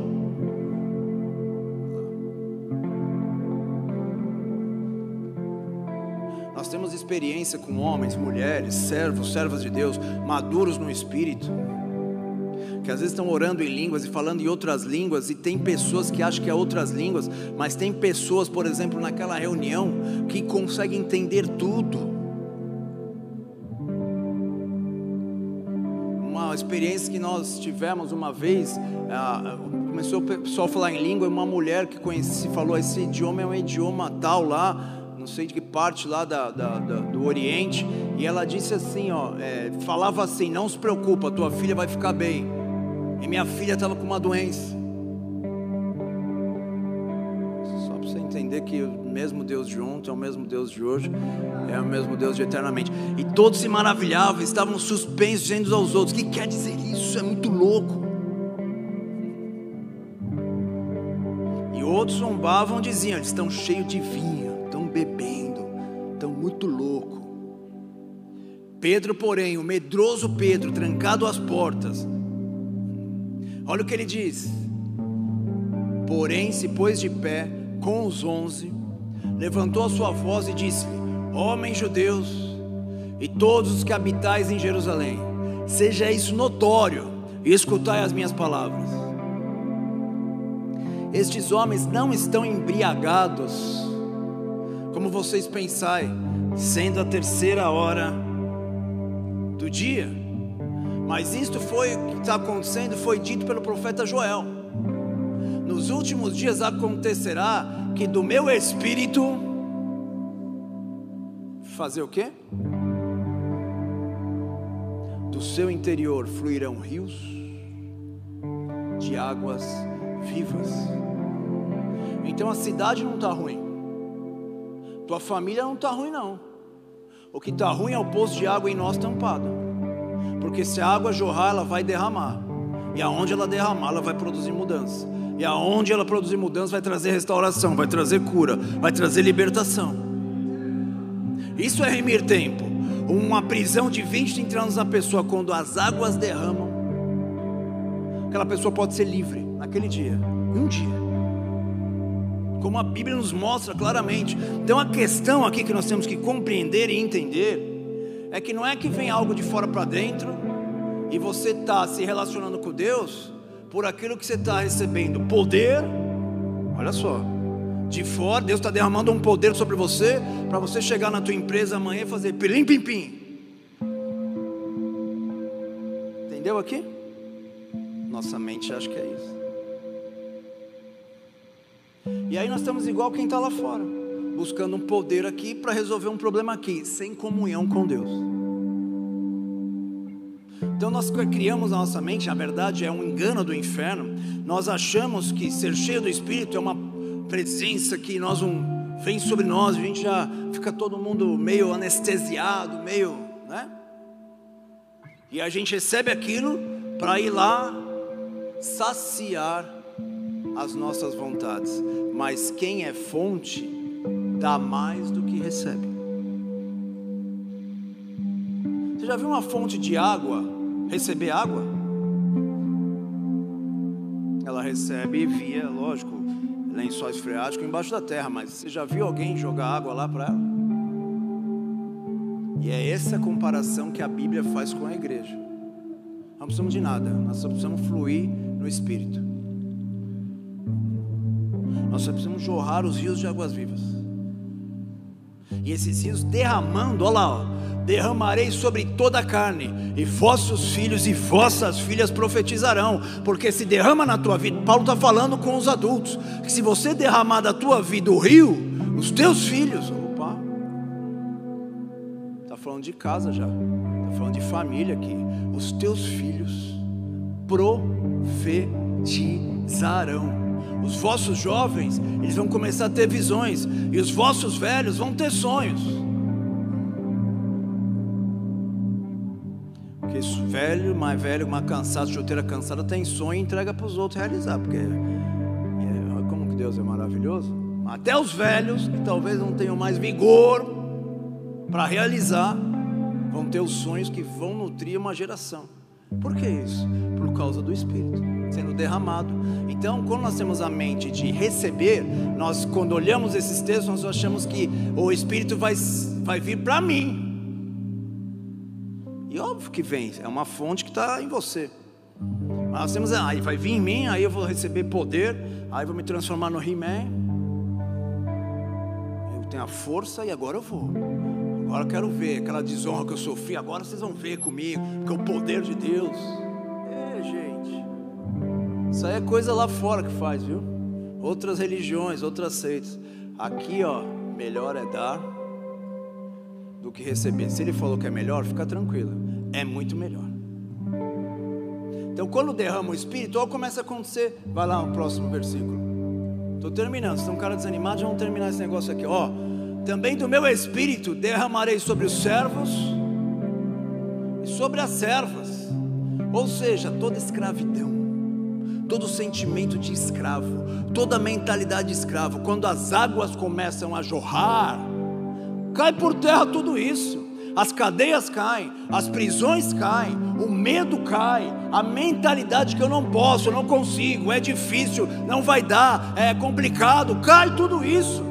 Nós temos experiência com homens, mulheres, servos, servas de Deus, maduros no espírito, que às vezes estão orando em línguas e falando em outras línguas, e tem pessoas que acham que é outras línguas, mas tem pessoas, por exemplo, naquela reunião, que conseguem entender tudo. Uma experiência que nós tivemos uma vez, ah, começou o pessoal a falar em língua, uma mulher que conheci falou: esse idioma é um idioma tal lá, não sei de que parte lá da, da, da, do Oriente, e ela disse assim, ó, é, falava assim, não se preocupa, tua filha vai ficar bem. E minha filha estava com uma doença. Só para você entender que o mesmo Deus de ontem é o mesmo Deus de hoje, é o mesmo Deus de eternamente. E todos se maravilhavam, estavam suspensos uns aos outros. O que quer dizer isso? É muito louco. E outros zombavam, diziam: eles estão cheios de vinho, estão bebendo, estão muito louco. Pedro, porém, o medroso Pedro, trancado às portas, Olha o que ele diz. Porém, se pôs de pé com os onze, levantou a sua voz e disse-lhe: Homens judeus e todos os que habitais em Jerusalém, seja isso notório e escutai as minhas palavras. Estes homens não estão embriagados, como vocês pensai, sendo a terceira hora do dia. Mas isto foi o que está acontecendo, foi dito pelo profeta Joel. Nos últimos dias acontecerá que do meu espírito fazer o quê? Do seu interior fluirão rios de águas vivas. Então a cidade não está ruim, tua família não está ruim, não. O que está ruim é o poço de água em nós tampado. Porque se a água jorrar, ela vai derramar. E aonde ela derramar, ela vai produzir mudança. E aonde ela produzir mudança, vai trazer restauração, vai trazer cura, vai trazer libertação. Isso é remir tempo. Uma prisão de 20, 30 anos na pessoa, quando as águas derramam, aquela pessoa pode ser livre naquele dia, um dia. Como a Bíblia nos mostra claramente. Então a questão aqui que nós temos que compreender e entender é que não é que vem algo de fora para dentro e você está se relacionando com Deus por aquilo que você está recebendo poder. Olha só, de fora, Deus está derramando um poder sobre você para você chegar na tua empresa amanhã e fazer pilim pim pim. Entendeu aqui? Nossa mente acha que é isso. E aí nós estamos igual quem está lá fora buscando um poder aqui para resolver um problema aqui, sem comunhão com Deus. Então nós criamos na nossa mente, na verdade é um engano do inferno. Nós achamos que ser cheio do Espírito é uma presença que nós um, vem sobre nós, a gente já fica todo mundo meio anestesiado, meio, né? E a gente recebe aquilo para ir lá saciar as nossas vontades. Mas quem é fonte dá mais do que recebe. Você já viu uma fonte de água receber água? Ela recebe via, lógico, lençóis freáticos embaixo da terra, mas você já viu alguém jogar água lá para ela? E é essa comparação que a Bíblia faz com a igreja. Não precisamos de nada, nós só precisamos fluir no Espírito. Nós precisamos jorrar os rios de águas vivas. E esses rios derramando, olha lá, ó, derramarei sobre toda a carne, e vossos filhos e vossas filhas profetizarão, porque se derrama na tua vida, Paulo está falando com os adultos, que se você derramar da tua vida o rio, os teus filhos, opa, está falando de casa já, está falando de família aqui, os teus filhos profetizarão. Os vossos jovens, eles vão começar a ter visões, e os vossos velhos vão ter sonhos. Porque velho, mais velho, mais cansado, chuteira cansada, tem sonho e entrega para os outros realizar. Porque é, como que Deus é maravilhoso. Até os velhos, que talvez não tenham mais vigor para realizar, vão ter os sonhos que vão nutrir uma geração. Por que isso? Por causa do Espírito sendo derramado. Então, quando nós temos a mente de receber, nós, quando olhamos esses textos, nós achamos que o Espírito vai, vai vir para mim. E óbvio que vem, é uma fonte que está em você. Mas nós temos, aí vai vir em mim, aí eu vou receber poder, aí vou me transformar no He-Man. Eu tenho a força e agora eu vou. Agora eu quero ver aquela desonra que eu sofri. Agora vocês vão ver comigo, porque é o poder de Deus. É, gente. Isso aí é coisa lá fora que faz, viu? Outras religiões, outras seitas. Aqui, ó, melhor é dar do que receber. Se ele falou que é melhor, fica tranquilo. É muito melhor. Então, quando derrama o Espírito, olha começa a acontecer. Vai lá no próximo versículo. Estou terminando. Se tem um cara desanimado, já vamos terminar esse negócio aqui. Ó, também do meu Espírito derramarei sobre os servos e sobre as servas. Ou seja, toda escravidão todo sentimento de escravo, toda mentalidade de escravo, quando as águas começam a jorrar, cai por terra tudo isso. As cadeias caem, as prisões caem, o medo cai, a mentalidade que eu não posso, eu não consigo, é difícil, não vai dar, é complicado, cai tudo isso.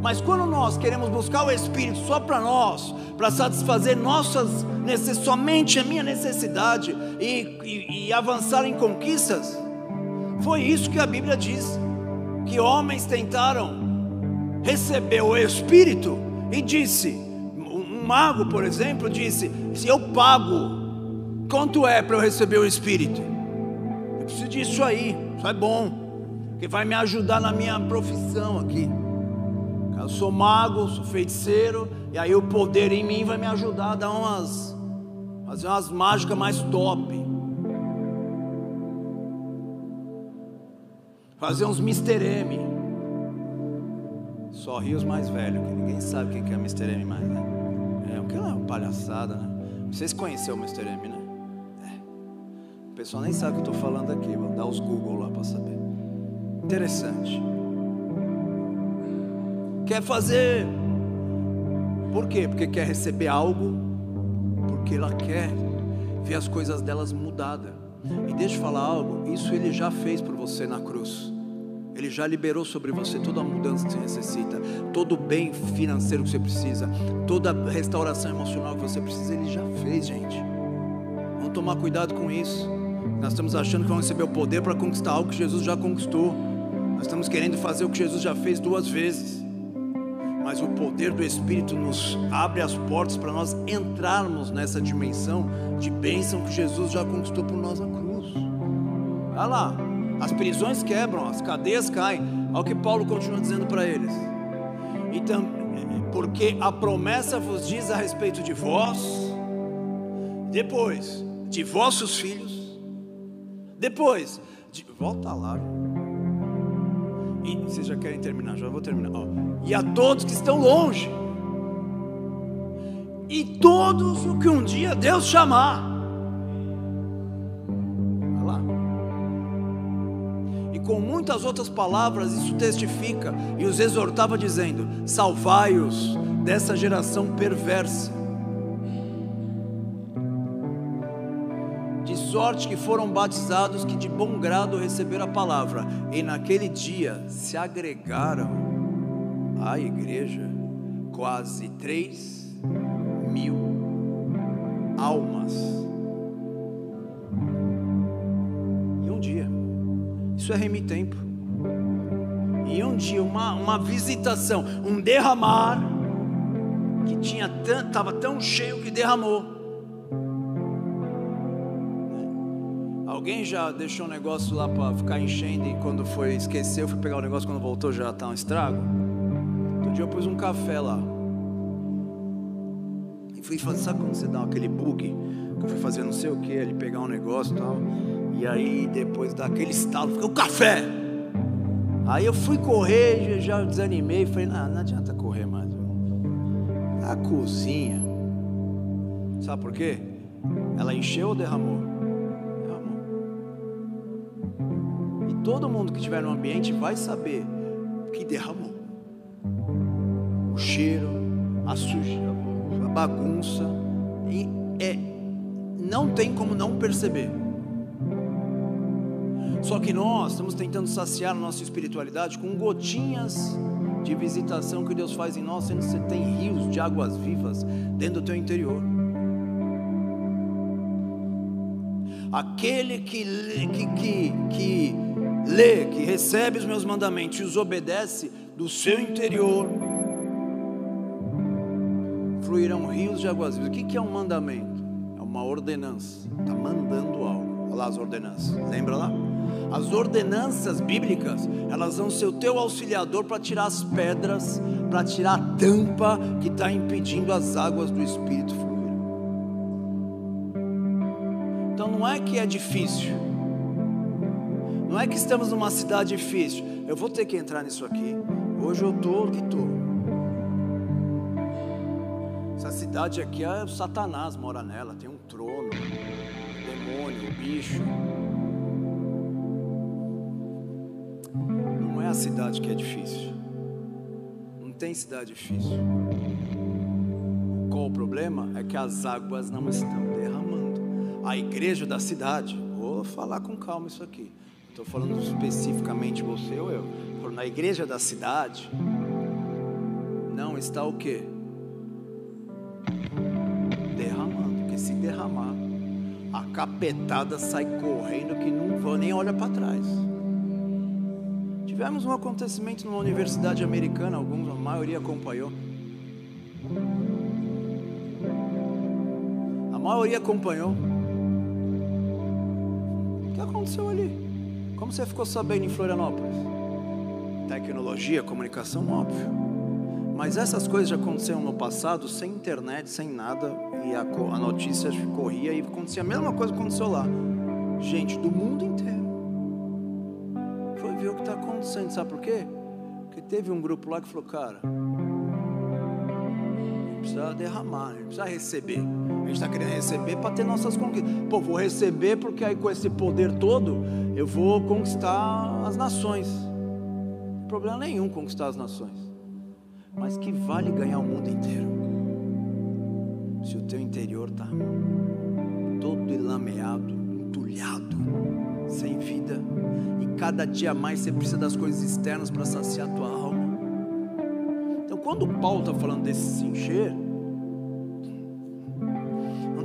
Mas quando nós queremos buscar o Espírito só para nós, para satisfazer nossas somente a minha necessidade e, e, e avançar em conquistas, foi isso que a Bíblia diz: que homens tentaram receber o Espírito e disse, um mago, por exemplo, disse: se eu pago, quanto é para eu receber o Espírito? Eu preciso disso aí, isso é bom, que vai me ajudar na minha profissão aqui. Eu sou mago, sou feiticeiro, e aí o poder em mim vai me ajudar a dar umas, fazer umas mágicas mais top. Fazer uns Mr. M. Só ri os mais velhos, que ninguém sabe o que é Mr. M mais, né? É, o que uma palhaçada, né? Vocês conheceram o Mr. M, né? É. O pessoal nem sabe o que eu estou falando aqui, vou dar os Google lá para saber. Interessante quer fazer. Por quê? Porque quer receber algo, porque ela quer ver as coisas delas mudadas. E deixa eu falar algo, isso ele já fez por você na cruz. Ele já liberou sobre você toda a mudança que você necessita, todo o bem financeiro que você precisa, toda a restauração emocional que você precisa, ele já fez, gente. Vamos tomar cuidado com isso. Nós estamos achando que vamos receber o poder para conquistar algo que Jesus já conquistou. Nós estamos querendo fazer o que Jesus já fez duas vezes mas o poder do Espírito nos abre as portas para nós entrarmos nessa dimensão de bênção que Jesus já conquistou por nós na cruz. Olha lá, as prisões quebram, as cadeias caem. Olha o que Paulo continua dizendo para eles. Então, porque a promessa vos diz a respeito de vós, depois de vossos filhos, depois de, volta lá. E vocês já querem terminar? Já vou terminar. e a todos que estão longe. E todos o que um dia Deus chamar. Lá. E com muitas outras palavras isso testifica e os exortava dizendo: Salvai-os dessa geração perversa. Sorte que foram batizados que de bom grado receberam a palavra, e naquele dia se agregaram à igreja quase três mil almas. E um dia, isso é remir tempo. E um dia, uma, uma visitação, um derramar, que tinha estava tão cheio que derramou. Alguém já deixou um negócio lá para ficar enchendo e quando foi esqueceu, fui pegar o negócio quando voltou já está um estrago? Outro dia eu pus um café lá. E fui fazer, sabe quando você dá aquele bug? Que eu fui fazer não sei o que, ele pegar um negócio e tal. E aí depois dá aquele estalo, fica o café. Aí eu fui correr, já desanimei, falei, não, não adianta correr mais. A cozinha. Sabe por quê? Ela encheu ou derramou? Todo mundo que estiver no ambiente vai saber que derramou. O cheiro, a sujeira, a bagunça, é não tem como não perceber. Só que nós estamos tentando saciar a nossa espiritualidade com gotinhas de visitação que Deus faz em nós, sendo que você tem rios de águas vivas dentro do teu interior. Aquele que, que, que, que lê, que recebe os meus mandamentos e os obedece, do seu interior fluirão rios de águas vivas. O que é um mandamento? É uma ordenança. Está mandando algo. Olha lá as ordenanças. Lembra lá? As ordenanças bíblicas, elas vão ser o teu auxiliador para tirar as pedras, para tirar a tampa que está impedindo as águas do Espírito fluir. Então não é que é difícil, não é que estamos numa cidade difícil. Eu vou ter que entrar nisso aqui. Hoje eu estou que estou. Essa cidade aqui é o Satanás mora nela, tem um trono, um demônio, um bicho. Não é a cidade que é difícil. Não tem cidade difícil. Qual o problema? É que as águas não estão derramando. A igreja da cidade, vou falar com calma isso aqui. Estou falando especificamente você ou eu. Na igreja da cidade não está o que? Derramando, porque se derramar, a capetada sai correndo que não nem olha para trás. Tivemos um acontecimento numa universidade americana, alguns, a maioria acompanhou. A maioria acompanhou. O que aconteceu ali? Como você ficou sabendo em Florianópolis? Tecnologia, comunicação, óbvio. Mas essas coisas já aconteceram no passado, sem internet, sem nada, e a, a notícia corria e acontecia a mesma coisa que aconteceu lá. Gente do mundo inteiro foi ver o que está acontecendo, sabe por quê? Porque teve um grupo lá que falou, cara, precisa derramar, precisa receber. A gente está querendo receber para ter nossas conquistas. Pô, vou receber porque aí com esse poder todo eu vou conquistar as nações. Problema nenhum conquistar as nações. Mas que vale ganhar o mundo inteiro? Se o teu interior está todo enlameado, entulhado, sem vida, e cada dia mais você precisa das coisas externas para saciar a tua alma. Então, quando Paulo está falando desse se encher,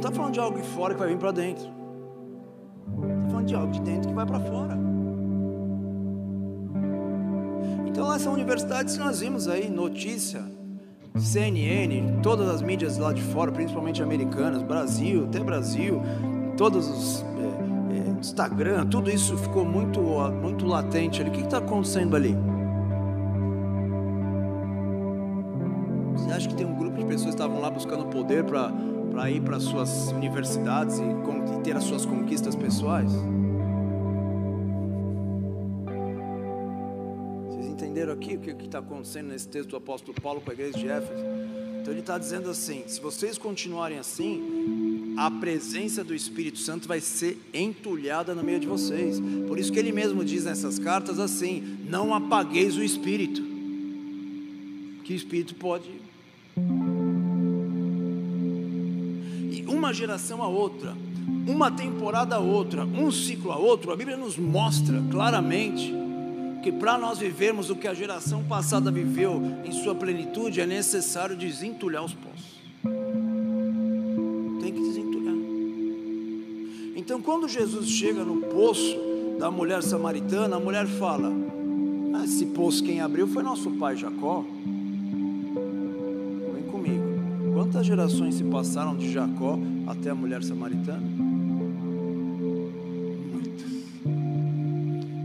está falando de algo de fora que vai vir para dentro falando de algo de dentro que vai para fora. Então, essa universidade, nós vimos aí notícia, CNN, todas as mídias lá de fora, principalmente americanas, Brasil, até Brasil, todos os é, é, Instagram, tudo isso ficou muito, muito latente ali. O que está acontecendo ali? Você acha que tem um grupo de pessoas que estavam lá buscando poder para para ir para suas universidades e, e ter as suas conquistas pessoais? Vocês entenderam aqui o que está acontecendo nesse texto do apóstolo Paulo com a igreja de Éfeso? Então ele está dizendo assim: se vocês continuarem assim, a presença do Espírito Santo vai ser entulhada no meio de vocês. Por isso que ele mesmo diz nessas cartas assim: não apagueis o Espírito, que o Espírito pode uma geração a outra, uma temporada a outra, um ciclo a outro, a Bíblia nos mostra claramente que para nós vivermos o que a geração passada viveu em sua plenitude, é necessário desentulhar os poços. Tem que desentulhar. Então, quando Jesus chega no poço da mulher samaritana, a mulher fala: ah, Esse poço quem abriu foi nosso pai Jacó. Vem comigo. Quantas gerações se passaram de Jacó até a mulher samaritana? Muitas.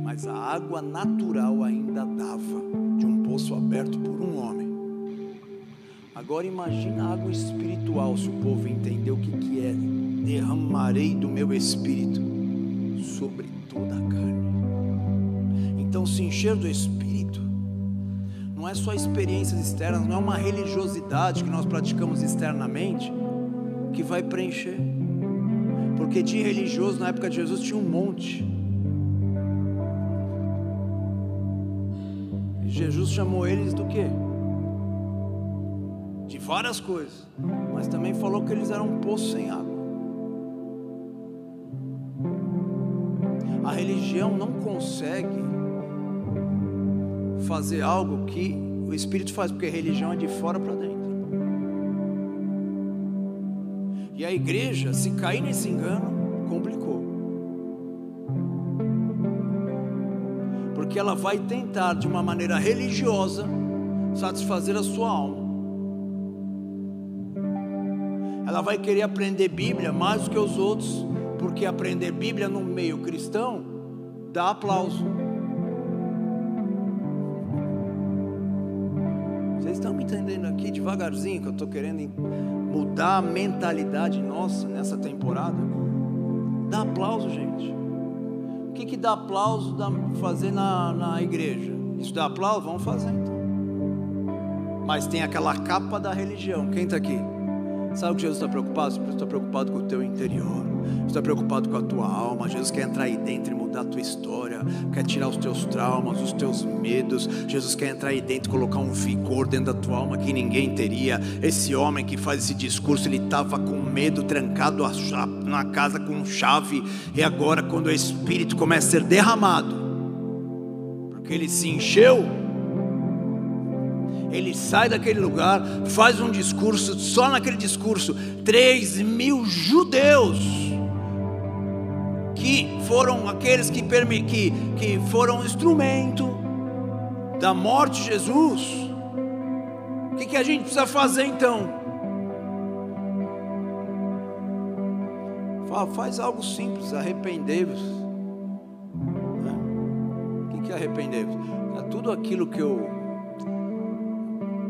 Mas a água natural ainda dava de um poço aberto por um homem. Agora imagina a água espiritual, se o povo entender o que, que é. Derramarei do meu espírito sobre toda a carne. Então, se encher do espírito não é só experiências externas, não é uma religiosidade que nós praticamos externamente que vai preencher. Porque de religioso na época de Jesus tinha um monte. E Jesus chamou eles do quê? De várias coisas. Mas também falou que eles eram um poço sem água. A religião não consegue fazer algo que o Espírito faz, porque religião é de fora para dentro. E a igreja, se cair nesse engano, complicou. Porque ela vai tentar, de uma maneira religiosa, satisfazer a sua alma. Ela vai querer aprender Bíblia mais do que os outros, porque aprender Bíblia no meio cristão dá aplauso. Vocês estão me entendendo devagarzinho que eu estou querendo mudar a mentalidade nossa nessa temporada? Dá aplauso, gente. O que, que dá aplauso dá, fazer na, na igreja? Isso dá aplauso? Vamos fazer então. Mas tem aquela capa da religião. Quem está aqui? Sabe o que Jesus está preocupado? Jesus está preocupado com o teu interior. Jesus está preocupado com a tua alma. Jesus quer entrar aí dentro e mudar a tua história. Quer tirar os teus traumas, os teus medos. Jesus quer entrar aí dentro e colocar um vigor dentro da tua alma que ninguém teria. Esse homem que faz esse discurso, ele estava com medo, trancado na casa com chave. E agora, quando o Espírito começa a ser derramado, porque ele se encheu ele sai daquele lugar, faz um discurso, só naquele discurso, 3 mil judeus, que foram aqueles que, que, que foram instrumento da morte de Jesus. O que, que a gente precisa fazer então? Fala, faz algo simples, arrependei-vos. Né? O que, que é arrependei-vos? É tudo aquilo que eu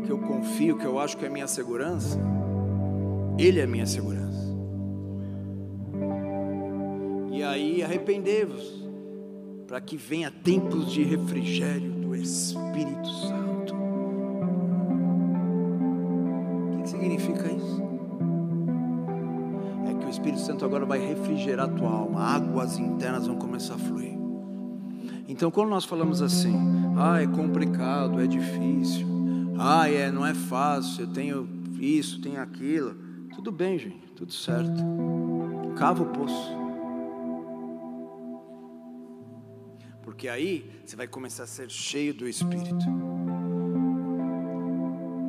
que eu confio, que eu acho que é minha segurança, Ele é minha segurança. E aí arrependei-vos, para que venha tempos de refrigério do Espírito Santo. O que significa isso? É que o Espírito Santo agora vai refrigerar a tua alma, águas internas vão começar a fluir. Então, quando nós falamos assim, ah, é complicado, é difícil, ah, é, não é fácil, eu tenho isso, tenho aquilo. Tudo bem, gente, tudo certo. Cava o poço. Porque aí você vai começar a ser cheio do Espírito.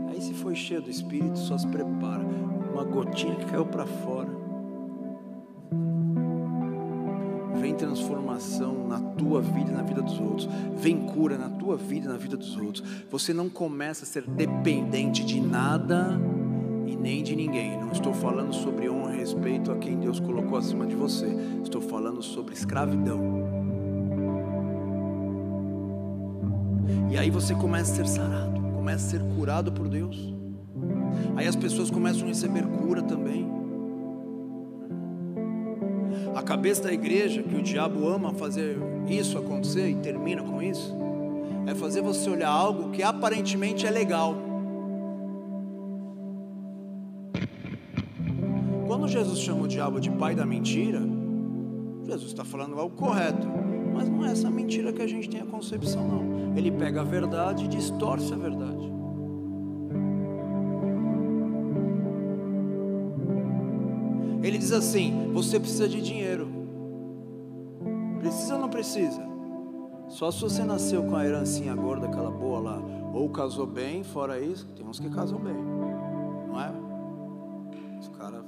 Aí se foi cheio do Espírito, só se prepara. Uma gotinha que caiu para fora. Transformação na tua vida e na vida dos outros. Vem cura na tua vida e na vida dos outros. Você não começa a ser dependente de nada e nem de ninguém. Não estou falando sobre honra e respeito a quem Deus colocou acima de você. Estou falando sobre escravidão. E aí você começa a ser sarado, começa a ser curado por Deus. Aí as pessoas começam a receber cura também. Cabeça da igreja, que o diabo ama fazer isso acontecer e termina com isso, é fazer você olhar algo que aparentemente é legal. Quando Jesus chama o diabo de pai da mentira, Jesus está falando algo correto, mas não é essa mentira que a gente tem a concepção, não. Ele pega a verdade e distorce a verdade. Ele diz assim: Você precisa de dinheiro. Precisa ou não precisa? Só se você nasceu com a herancinha gorda, aquela boa lá, ou casou bem, fora isso, tem uns que casam bem, não é? Os caras.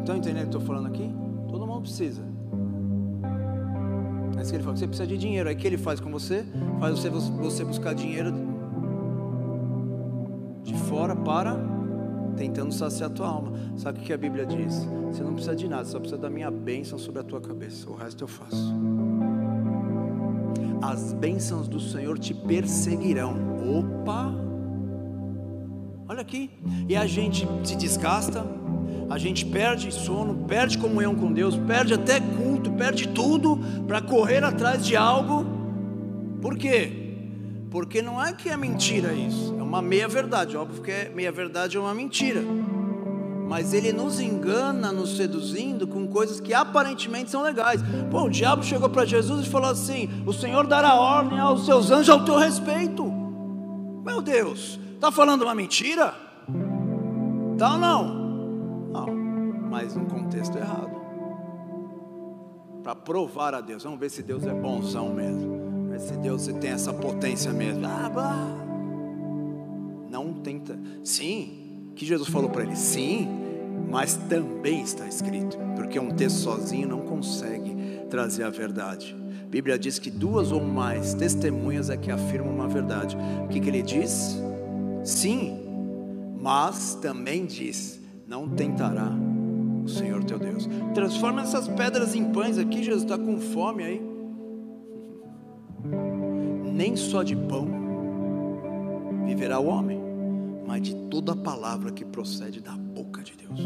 Estão entendendo o que eu estou falando aqui? Todo mundo precisa. É isso que ele fala: você precisa de dinheiro. Aí o que ele faz com você? Faz você, você buscar dinheiro de fora para tentando saciar a tua alma. Sabe o que a Bíblia diz? Você não precisa de nada, só precisa da minha bênção sobre a tua cabeça. O resto eu faço. As bênçãos do Senhor te perseguirão. Opa! Olha aqui. E a gente se desgasta, a gente perde sono, perde comunhão com Deus, perde até culto, perde tudo para correr atrás de algo. Por quê? Porque não é que é mentira isso, uma meia verdade, óbvio que é, meia verdade é uma mentira. Mas ele nos engana, nos seduzindo com coisas que aparentemente são legais. Pô, o diabo chegou para Jesus e falou assim: O Senhor dará ordem aos seus anjos ao teu respeito. Meu Deus, está falando uma mentira? Tá ou não? Não, mas num contexto errado para provar a Deus. Vamos ver se Deus é bonzão mesmo. Ver se Deus tem essa potência mesmo. Ah, bah. Não tenta. Sim, que Jesus falou para ele? Sim, mas também está escrito, porque um texto sozinho não consegue trazer a verdade. A Bíblia diz que duas ou mais testemunhas é que afirmam uma verdade. O que, que ele diz? Sim, mas também diz: não tentará o Senhor teu Deus. Transforma essas pedras em pães aqui, Jesus está com fome aí. Nem só de pão viverá o homem, mas de toda palavra que procede da boca de Deus.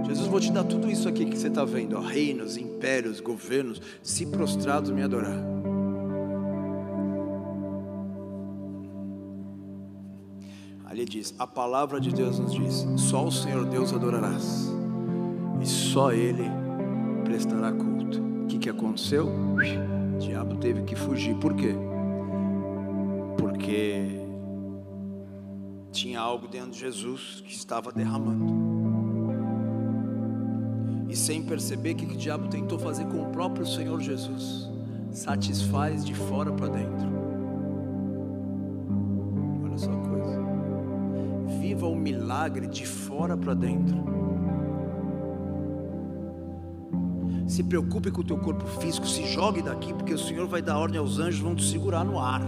É. Jesus, vou te dar tudo isso aqui que você está vendo: ó, reinos, impérios, governos, se prostrados me adorar. Ali diz: a palavra de Deus nos diz: só o Senhor Deus adorarás, e só Ele prestará culto. O que, que aconteceu? O diabo teve que fugir, por quê? Porque tinha algo dentro de Jesus que estava derramando. E sem perceber, o que, o diabo tentou fazer com o próprio Senhor Jesus? Satisfaz de fora para dentro. viva o milagre de fora para dentro. Se preocupe com o teu corpo físico, se jogue daqui, porque o Senhor vai dar ordem aos anjos, vão te segurar no ar.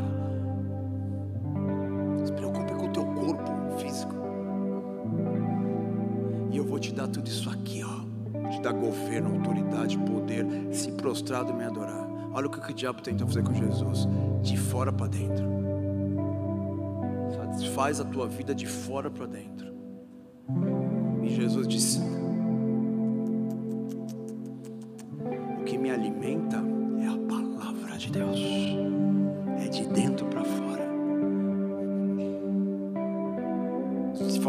Dar governo, autoridade, poder, se prostrado e me adorar. Olha o que o diabo tentou fazer com Jesus, de fora para dentro faz a tua vida de fora para dentro. E Jesus disse: O que me alimenta é a palavra de Deus, é de dentro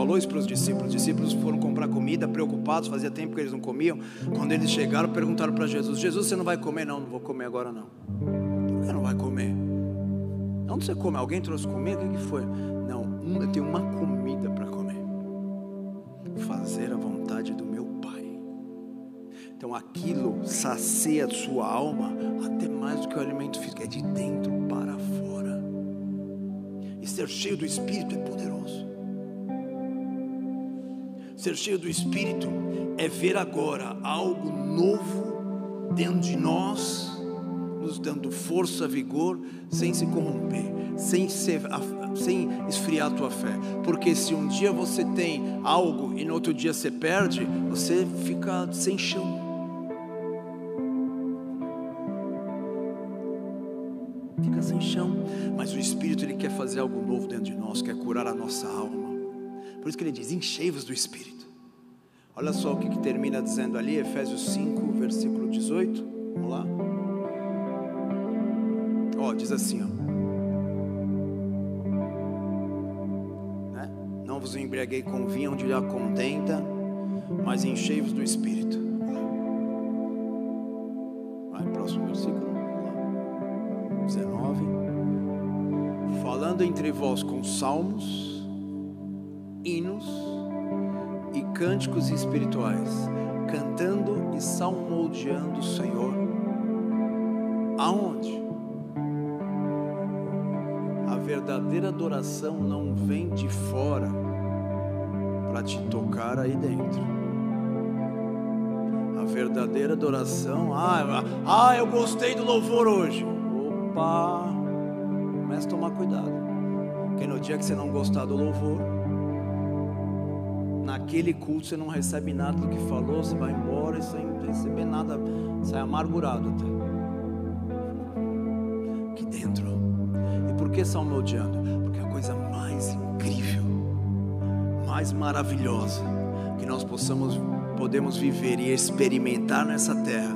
falou isso para os discípulos, os discípulos foram comprar comida, preocupados, fazia tempo que eles não comiam. Quando eles chegaram, perguntaram para Jesus: Jesus, você não vai comer? Não, não vou comer agora não. Por que não vai comer? Onde você come? Alguém trouxe comida? O que foi? eu tenho uma comida para comer. Fazer a vontade do meu Pai. Então aquilo sacia a sua alma até mais do que o alimento físico, é de dentro para fora. E ser cheio do Espírito é poderoso. Ser cheio do Espírito é ver agora algo novo dentro de nós, nos dando força, vigor, sem se corromper, sem ser sem esfriar a tua fé. Porque se um dia você tem algo e no outro dia você perde, você fica sem chão. Fica sem chão. Mas o Espírito ele quer fazer algo novo dentro de nós, quer curar a nossa alma. Por isso que ele diz: enchei-vos do Espírito. Olha só o que, que termina dizendo ali, Efésios 5, versículo 18. Vamos lá. Ó, diz assim, ó. vos embriaguei com vinho onde lhe contenta, mas enchei-vos do Espírito. Vai, próximo versículo. 19. Falando entre vós com salmos, cânticos espirituais, cantando e salmodiando o Senhor. Aonde? A verdadeira adoração não vem de fora para te tocar aí dentro. A verdadeira adoração, ah, ah, eu gostei do louvor hoje. Opa, começa a tomar cuidado. Porque no dia que você não gostar do louvor, naquele culto você não recebe nada do que falou, você vai embora e sem receber nada, sai amargurado até. Aqui dentro. E por que salmodiando? Porque é a coisa mais incrível mais maravilhosa que nós possamos podemos viver e experimentar nessa terra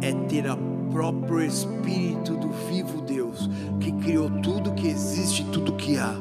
é ter o próprio Espírito do vivo Deus que criou tudo que existe, tudo que há,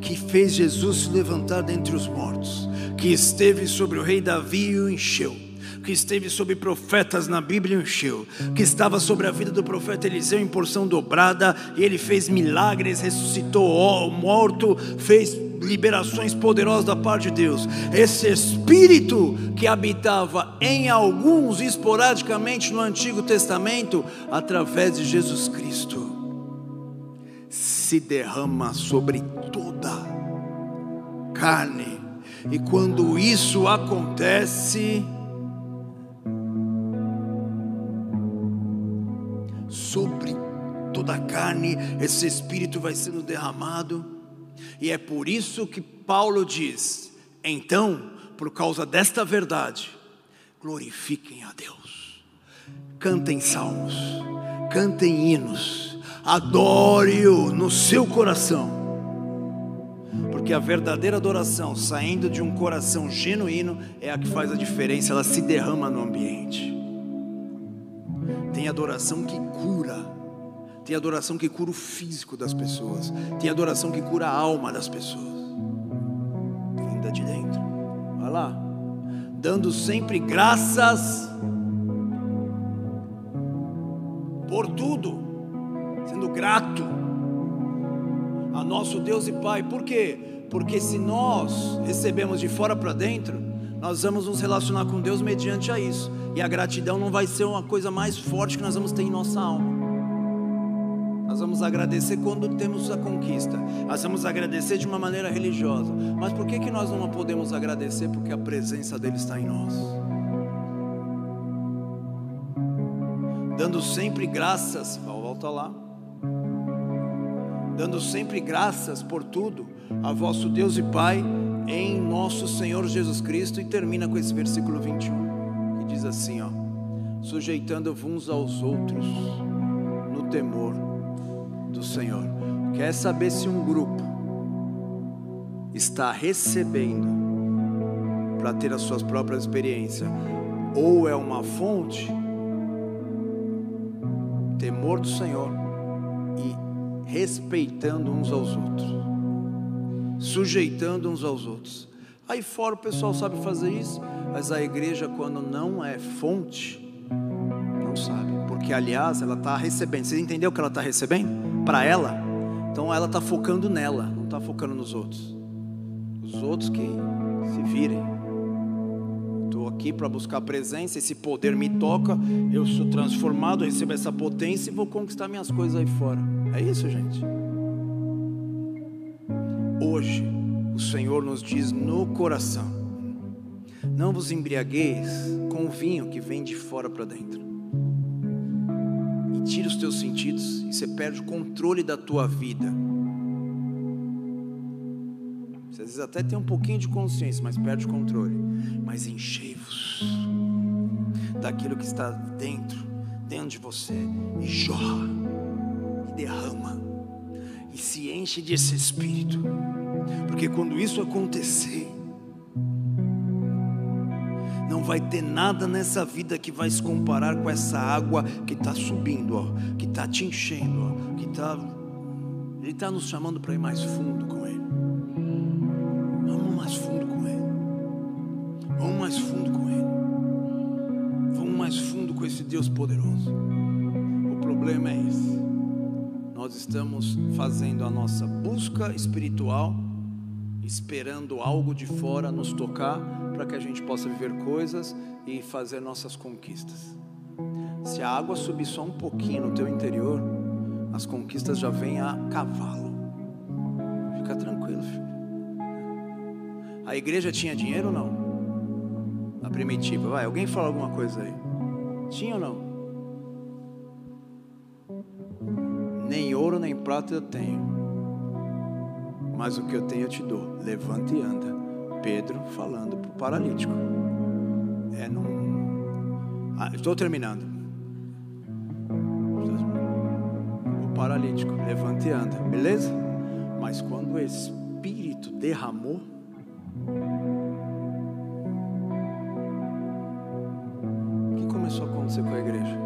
que fez Jesus se levantar dentre os mortos, que esteve sobre o rei Davi e o encheu que esteve sobre profetas na Bíblia encheu, que estava sobre a vida do profeta Eliseu em porção dobrada, e ele fez milagres, ressuscitou o morto, fez liberações poderosas da parte de Deus. Esse espírito que habitava em alguns esporadicamente no Antigo Testamento, através de Jesus Cristo, se derrama sobre toda carne. E quando isso acontece, sobre toda a carne, esse espírito vai sendo derramado, e é por isso que Paulo diz: então, por causa desta verdade, glorifiquem a Deus, cantem salmos, cantem hinos, adore-o no seu coração, porque a verdadeira adoração, saindo de um coração genuíno, é a que faz a diferença, ela se derrama no ambiente. Tem adoração que cura, tem adoração que cura o físico das pessoas, tem adoração que cura a alma das pessoas, vinda de dentro. Olha lá, dando sempre graças por tudo, sendo grato a nosso Deus e Pai, por quê? Porque se nós recebemos de fora para dentro, nós vamos nos relacionar com Deus mediante a isso. E a gratidão não vai ser uma coisa mais forte que nós vamos ter em nossa alma. Nós vamos agradecer quando temos a conquista. Nós vamos agradecer de uma maneira religiosa. Mas por que, que nós não podemos agradecer? Porque a presença dele está em nós. Dando sempre graças, volta lá. Dando sempre graças por tudo a vosso Deus e Pai em nosso Senhor Jesus Cristo e termina com esse versículo 21, que diz assim, ó: sujeitando-vos uns aos outros no temor do Senhor. Quer saber se um grupo está recebendo para ter as suas próprias experiências ou é uma fonte temor do Senhor e respeitando uns aos outros sujeitando uns aos outros. Aí fora o pessoal sabe fazer isso, mas a igreja, quando não é fonte, não sabe, porque aliás ela está recebendo. Você entendeu o que ela está recebendo? Para ela, então ela está focando nela, não está focando nos outros. Os outros que se virem. Estou aqui para buscar presença, esse poder me toca, eu sou transformado, recebo essa potência e vou conquistar minhas coisas aí fora. É isso, gente. Hoje, o Senhor nos diz no coração: não vos embriagueis com o vinho que vem de fora para dentro. E tira os teus sentidos e você perde o controle da tua vida. Você às vezes até tem um pouquinho de consciência, mas perde o controle. Mas enchei-vos daquilo que está dentro, dentro de você, e jorra, e derrama e se enche desse espírito, porque quando isso acontecer, não vai ter nada nessa vida que vai se comparar com essa água que está subindo, ó, que está te enchendo, ó, que está. Ele está nos chamando para ir mais fundo com Ele. Vamos mais fundo com Ele. Vamos mais fundo com Ele. Vamos mais fundo com esse Deus poderoso. O problema é esse nós estamos fazendo a nossa busca espiritual, esperando algo de fora nos tocar para que a gente possa viver coisas e fazer nossas conquistas. Se a água subir só um pouquinho no teu interior, as conquistas já vêm a cavalo. Fica tranquilo, filho. A igreja tinha dinheiro ou não? Na primitiva, vai, alguém fala alguma coisa aí? Tinha ou não? Nem ouro nem prata eu tenho, mas o que eu tenho eu te dou. Levanta e anda. Pedro falando para o paralítico. É num. Ah, estou terminando. O paralítico, levanta e anda, beleza? Mas quando o Espírito derramou, o que começou a acontecer com a igreja?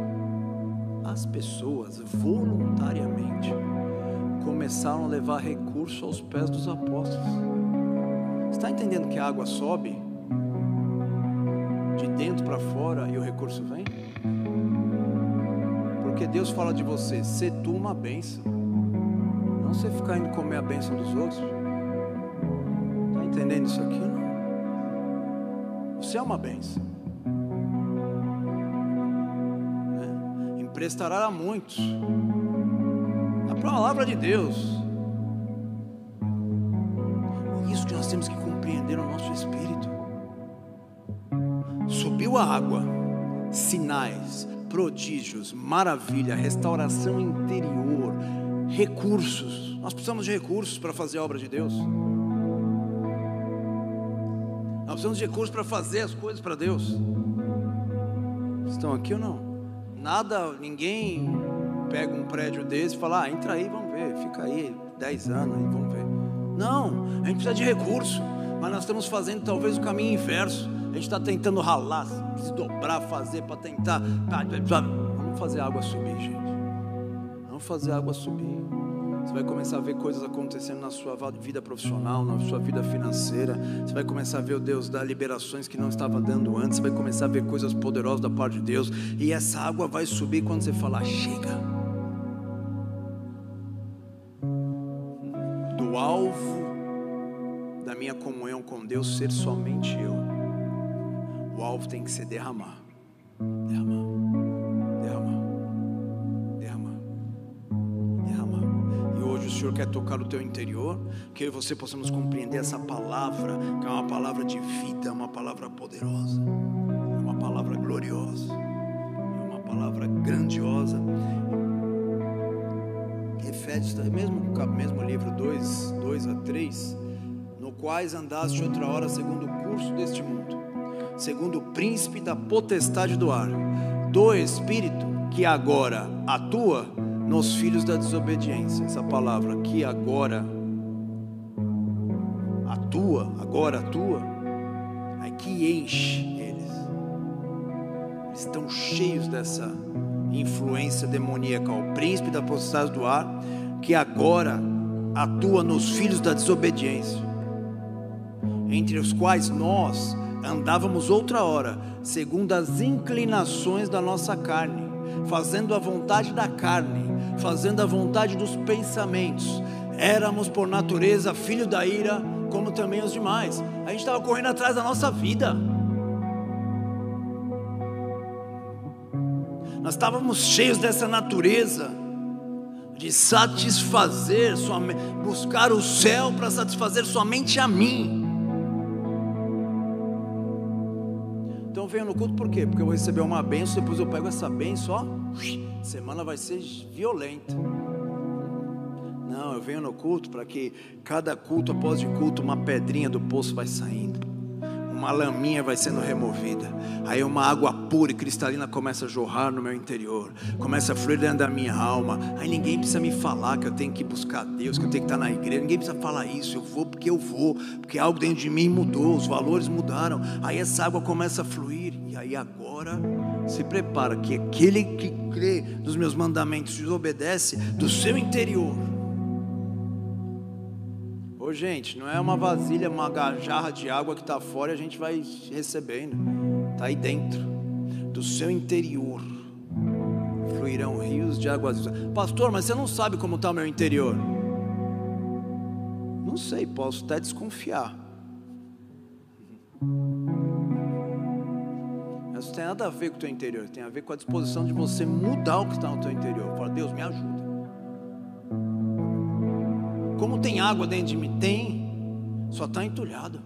As pessoas voluntariamente começaram a levar recurso aos pés dos apóstolos. Está entendendo que a água sobe de dentro para fora e o recurso vem? Porque Deus fala de você, ser tu uma bênção, não você ficar indo comer a bênção dos outros. entendendo isso aqui? Não. Você é uma bênção. Emprestará a muitos. A palavra de Deus. Isso que nós temos que compreender no nosso espírito. Subiu a água, sinais, prodígios, maravilha, restauração interior, recursos. Nós precisamos de recursos para fazer a obra de Deus. Nós precisamos de recursos para fazer as coisas para Deus. Estão aqui ou não? Nada, ninguém pega um prédio desse e fala, ah, entra aí, vamos ver, fica aí 10 anos, aí, vamos ver. Não, a gente precisa de recurso, mas nós estamos fazendo talvez o caminho inverso. A gente está tentando ralar, se dobrar, fazer para tentar. Vamos fazer a água subir, gente. Vamos fazer a água subir. Você vai começar a ver coisas acontecendo na sua vida profissional, na sua vida financeira. Você vai começar a ver o Deus dar liberações que não estava dando antes. Você vai começar a ver coisas poderosas da parte de Deus. E essa água vai subir quando você falar: chega. Do alvo da minha comunhão com Deus ser somente eu. O alvo tem que ser derramar. Derramar. Senhor quer tocar o teu interior, que eu e você possamos compreender essa palavra, que é uma palavra de vida, uma palavra poderosa, é uma palavra gloriosa, é uma palavra grandiosa. Efésios, mesmo, mesmo livro 2, 2 a 3, no quais andaste outra hora segundo o curso deste mundo, segundo o príncipe da potestade do ar, do Espírito que agora atua nos filhos da desobediência. Essa palavra que agora atua, agora atua, é que enche eles. Eles estão cheios dessa influência demoníaca, o príncipe da potestade do ar, que agora atua nos filhos da desobediência, entre os quais nós andávamos outra hora, segundo as inclinações da nossa carne, fazendo a vontade da carne fazendo a vontade dos pensamentos. Éramos por natureza filho da ira, como também os demais. A gente estava correndo atrás da nossa vida. Nós estávamos cheios dessa natureza de satisfazer, buscar o céu para satisfazer somente a mim. Então venho no culto por quê? Porque eu vou receber uma benção, depois eu pego essa benção, ó semana vai ser violenta. Não, eu venho no culto para que cada culto após de culto uma pedrinha do poço vai saindo, uma laminha vai sendo removida, aí uma água pura e cristalina começa a jorrar no meu interior, começa a fluir dentro da minha alma. Aí ninguém precisa me falar que eu tenho que buscar Deus, que eu tenho que estar na igreja, ninguém precisa falar isso. Eu vou porque eu vou, porque algo dentro de mim mudou, os valores mudaram. Aí essa água começa a fluir, e aí agora se prepara que aquele que crê nos meus mandamentos e obedece do seu interior. Ô gente, não é uma vasilha, uma jarra de água que está fora e a gente vai recebendo. Está aí dentro. Do seu interior fluirão rios de águas. Pastor, mas você não sabe como está o meu interior. Não sei, posso até desconfiar. Mas não tem nada a ver com o teu interior, tem a ver com a disposição de você mudar o que está no teu interior. Fala, Deus, me ajuda. Como tem água dentro de mim? Tem, só está entulhado.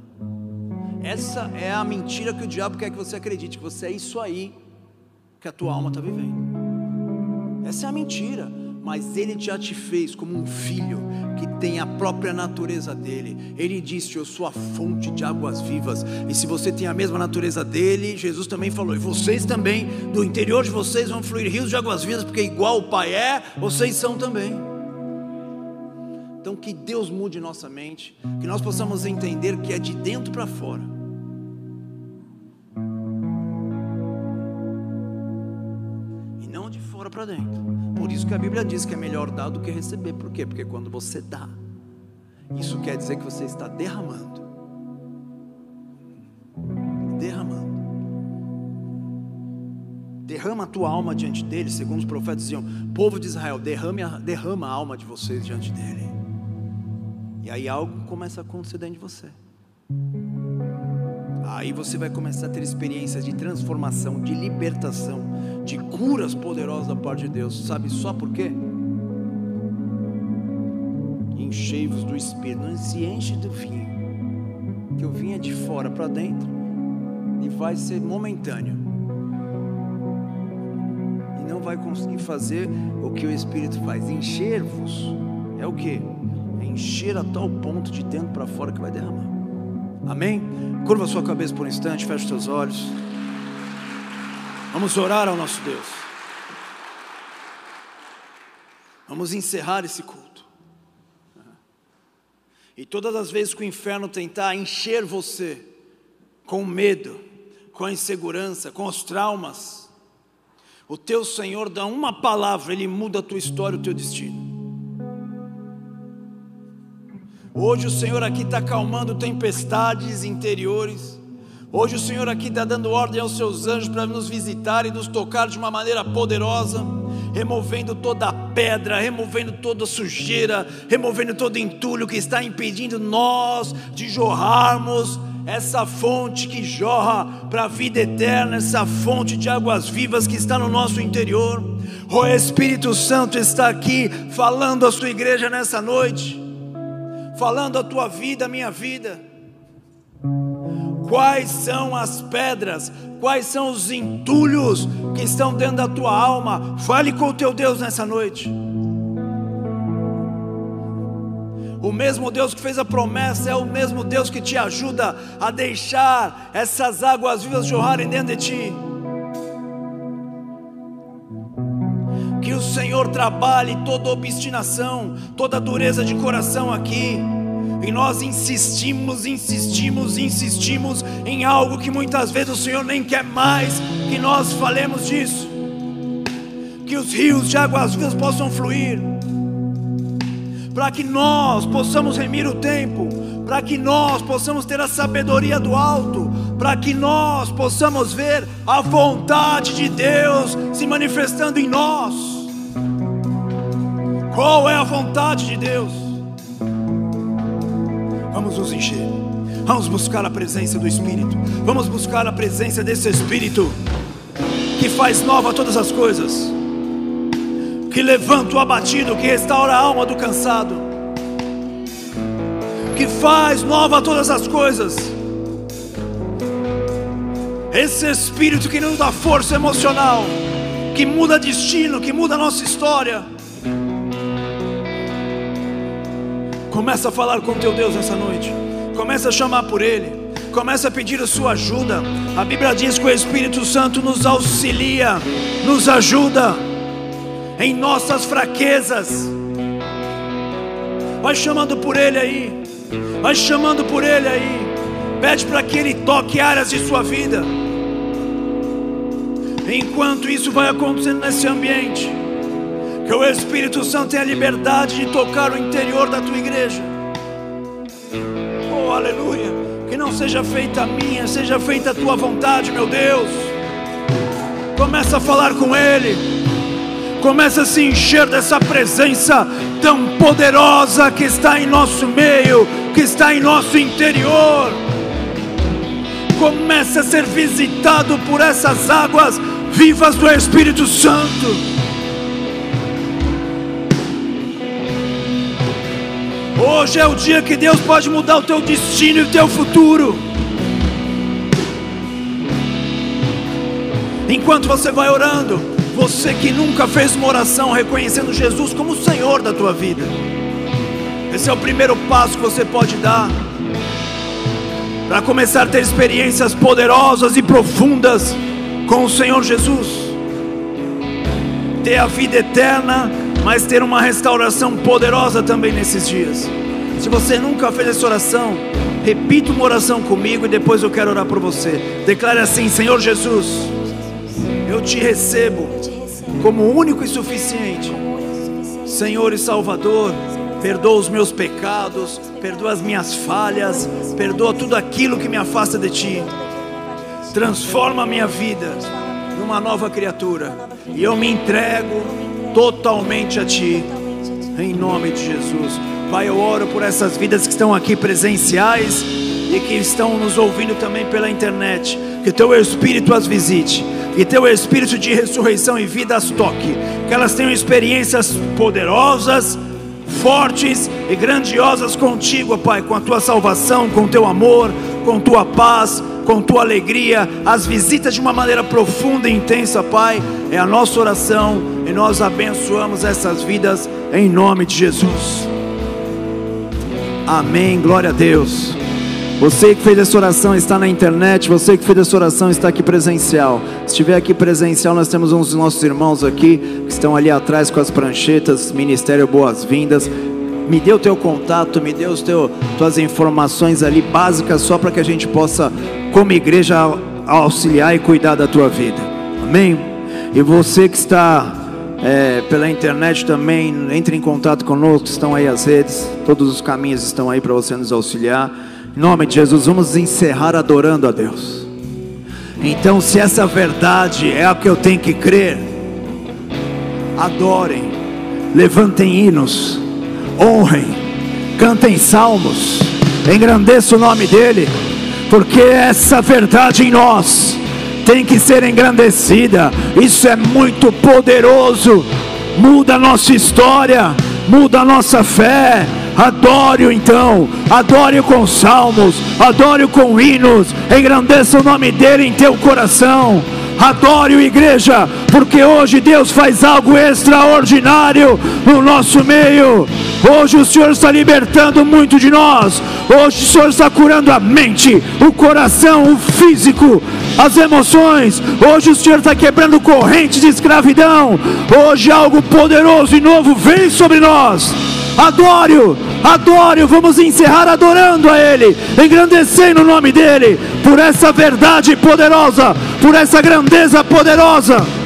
Essa é a mentira que o diabo quer que você acredite, que você é isso aí que a tua alma está vivendo. Essa é a mentira mas Ele já te fez como um filho que tem a própria natureza dele. Ele disse: Eu sou a fonte de águas vivas. E se você tem a mesma natureza dele, Jesus também falou: E vocês também, do interior de vocês vão fluir rios de águas vivas, porque igual o Pai é, vocês são também. Então, que Deus mude nossa mente, que nós possamos entender que é de dentro para fora. E não de fora para dentro. Por isso que a Bíblia diz que é melhor dar do que receber. Por quê? Porque quando você dá, isso quer dizer que você está derramando. Derramando. Derrama a tua alma diante dele, segundo os profetas diziam: Povo de Israel, derrame a, derrama a alma de vocês diante dele. E aí algo começa a acontecer dentro de você. Aí você vai começar a ter experiências de transformação, de libertação, de curas poderosas da parte de Deus. Sabe só por quê? Enchei-vos do Espírito, não se enche do vinho, que o vinho é de fora para dentro e vai ser momentâneo. E não vai conseguir fazer o que o Espírito faz. Encher-vos é o que? Encher a tal ponto de dentro para fora que vai derramar. Amém? Curva sua cabeça por um instante, feche seus olhos. Vamos orar ao nosso Deus. Vamos encerrar esse culto. E todas as vezes que o inferno tentar encher você com medo, com a insegurança, com os traumas, o teu Senhor dá uma palavra, ele muda a tua história, o teu destino. Hoje o Senhor aqui está acalmando tempestades interiores. Hoje o Senhor aqui está dando ordem aos seus anjos para nos visitar e nos tocar de uma maneira poderosa, removendo toda a pedra, removendo toda a sujeira, removendo todo entulho que está impedindo nós de jorrarmos essa fonte que jorra para a vida eterna, essa fonte de águas vivas que está no nosso interior. O Espírito Santo está aqui falando à sua igreja nessa noite falando a tua vida, a minha vida. Quais são as pedras, quais são os entulhos que estão dentro da tua alma? Fale com o teu Deus nessa noite. O mesmo Deus que fez a promessa é o mesmo Deus que te ajuda a deixar essas águas vivas jorrarem dentro de ti. Que o Senhor trabalhe toda obstinação, toda dureza de coração aqui. E nós insistimos, insistimos, insistimos em algo que muitas vezes o Senhor nem quer mais que nós falemos disso. Que os rios de águas vivas possam fluir, para que nós possamos remir o tempo, para que nós possamos ter a sabedoria do alto, para que nós possamos ver a vontade de Deus se manifestando em nós. Qual é a vontade de Deus? Vamos nos encher. Vamos buscar a presença do Espírito. Vamos buscar a presença desse Espírito que faz nova todas as coisas, que levanta o abatido, que restaura a alma do cansado, que faz nova todas as coisas. Esse Espírito que nos dá força emocional, que muda destino, que muda nossa história Começa a falar com teu Deus essa noite. Começa a chamar por Ele. Começa a pedir a sua ajuda. A Bíblia diz que o Espírito Santo nos auxilia, nos ajuda em nossas fraquezas. Vai chamando por Ele aí. Vai chamando por Ele aí. Pede para que Ele toque áreas de sua vida. Enquanto isso vai acontecendo nesse ambiente, que o Espírito Santo tenha liberdade de tocar o interior da tua igreja. Oh, aleluia. Que não seja feita a minha, seja feita a tua vontade, meu Deus. Começa a falar com Ele. Começa a se encher dessa presença tão poderosa que está em nosso meio, que está em nosso interior. Começa a ser visitado por essas águas vivas do Espírito Santo. Hoje é o dia que Deus pode mudar o teu destino e o teu futuro. Enquanto você vai orando, você que nunca fez uma oração reconhecendo Jesus como o Senhor da tua vida. Esse é o primeiro passo que você pode dar para começar a ter experiências poderosas e profundas com o Senhor Jesus. Ter a vida eterna mas ter uma restauração poderosa também nesses dias. Se você nunca fez essa oração, repita uma oração comigo e depois eu quero orar por você. Declare assim: Senhor Jesus, te recebo como único e suficiente, Senhor e Salvador. Perdoa os meus pecados, perdoa as minhas falhas, perdoa tudo aquilo que me afasta de ti. Transforma a minha vida numa nova criatura. E eu me entrego totalmente a Ti, em nome de Jesus. Pai, eu oro por essas vidas que estão aqui presenciais e que estão nos ouvindo também pela internet. Que teu Espírito as visite, que teu Espírito de ressurreição e vida as toque, que elas tenham experiências poderosas, fortes e grandiosas contigo, Pai, com a tua salvação, com o teu amor, com tua paz, com tua alegria, as visitas de uma maneira profunda e intensa, Pai. É a nossa oração e nós abençoamos essas vidas em nome de Jesus. Amém. Glória a Deus. Você que fez essa oração está na internet, você que fez essa oração está aqui presencial. Se estiver aqui presencial, nós temos uns dos nossos irmãos aqui que estão ali atrás com as pranchetas, Ministério Boas-Vindas. Me dê o teu contato, me dê teu, tuas informações ali básicas só para que a gente possa, como igreja, auxiliar e cuidar da tua vida. Amém? E você que está é, pela internet também, entre em contato conosco, estão aí as redes, todos os caminhos estão aí para você nos auxiliar. Em nome de Jesus, vamos encerrar adorando a Deus. Então, se essa verdade é a que eu tenho que crer, adorem, levantem hinos, honrem, cantem salmos, engrandeça o nome dEle, porque essa verdade em nós tem que ser engrandecida. Isso é muito poderoso, muda a nossa história, muda a nossa fé Adore-o então, adore-o com salmos, adore-o com hinos, engrandeça o nome dele em teu coração. Adore-o, igreja, porque hoje Deus faz algo extraordinário no nosso meio. Hoje o Senhor está libertando muito de nós. Hoje o Senhor está curando a mente, o coração, o físico, as emoções. Hoje o Senhor está quebrando correntes de escravidão. Hoje algo poderoso e novo vem sobre nós. Adore-o, adore-o. Vamos encerrar adorando a Ele, engrandecendo o nome dEle, por essa verdade poderosa, por essa grandeza poderosa.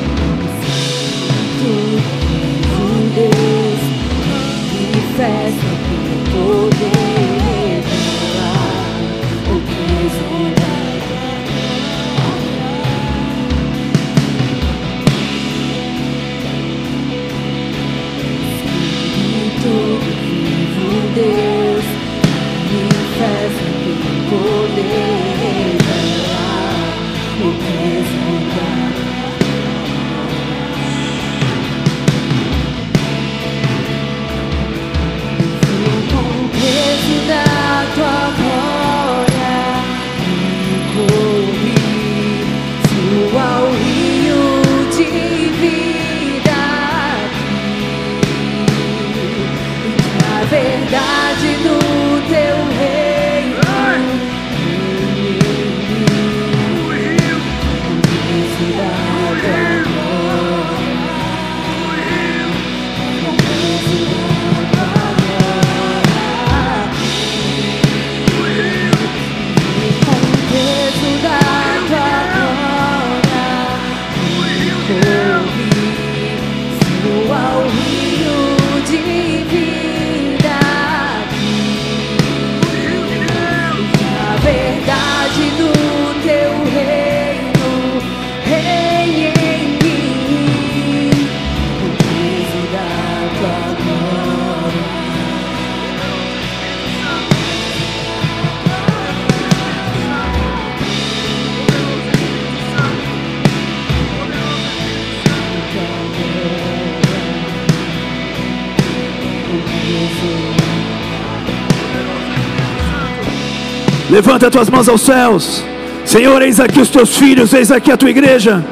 Levanta as tuas mãos aos céus. Senhor, eis aqui os teus filhos, eis aqui a tua igreja.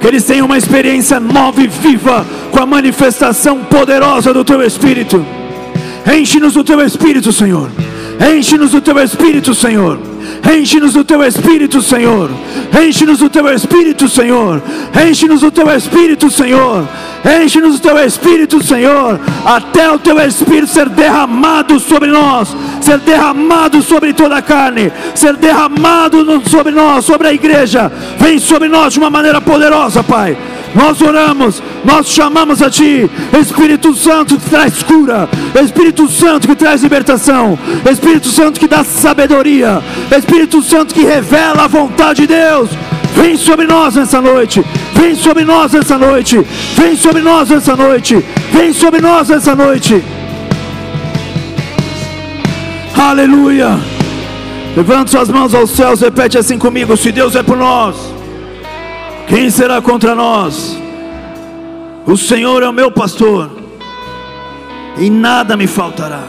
Que eles tenham uma experiência nova e viva com a manifestação poderosa do teu Espírito. Enche-nos do teu Espírito, Senhor. Enche-nos do teu Espírito, Senhor. Enche-nos do teu Espírito, Senhor. Enche-nos do teu Espírito, Senhor. Enche-nos do teu Espírito, Senhor. Enche-nos do teu Espírito, Senhor. Até o teu Espírito ser derramado sobre nós, ser derramado sobre toda a carne, ser derramado sobre nós, sobre a igreja. Vem sobre nós de uma maneira poderosa, Pai. Nós oramos, nós chamamos a Ti, Espírito Santo que traz cura, Espírito Santo que traz libertação, Espírito Santo que dá sabedoria, Espírito Santo que revela a vontade de Deus. Vem sobre nós nessa noite, vem sobre nós nessa noite, vem sobre nós nessa noite, vem sobre nós nessa noite. Aleluia, Levante suas mãos aos céus, repete assim comigo: se Deus é por nós, quem será contra nós? O Senhor é o meu pastor, e nada me faltará.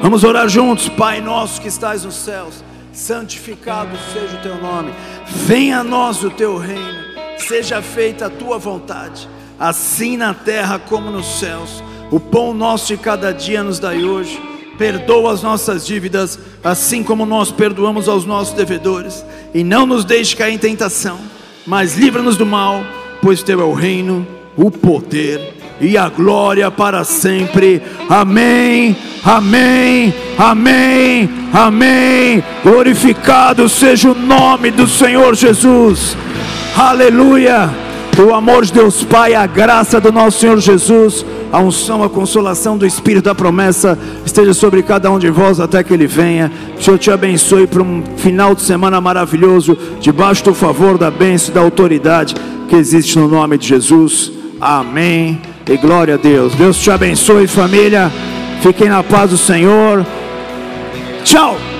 Vamos orar juntos, Pai nosso que estás nos céus, santificado seja o teu nome, venha a nós o teu reino, seja feita a tua vontade, assim na terra como nos céus. O pão nosso de cada dia nos dai hoje. Perdoa as nossas dívidas, assim como nós perdoamos aos nossos devedores. E não nos deixe cair em tentação, mas livra-nos do mal, pois teu é o reino, o poder e a glória para sempre. Amém, amém, amém, amém. Glorificado seja o nome do Senhor Jesus. Aleluia. O amor de Deus Pai, a graça do nosso Senhor Jesus a unção, a consolação do Espírito da promessa esteja sobre cada um de vós até que Ele venha. Senhor te abençoe para um final de semana maravilhoso, debaixo do favor, da bênção e da autoridade que existe no nome de Jesus. Amém. E glória a Deus. Deus te abençoe, família. Fiquem na paz do Senhor. Tchau.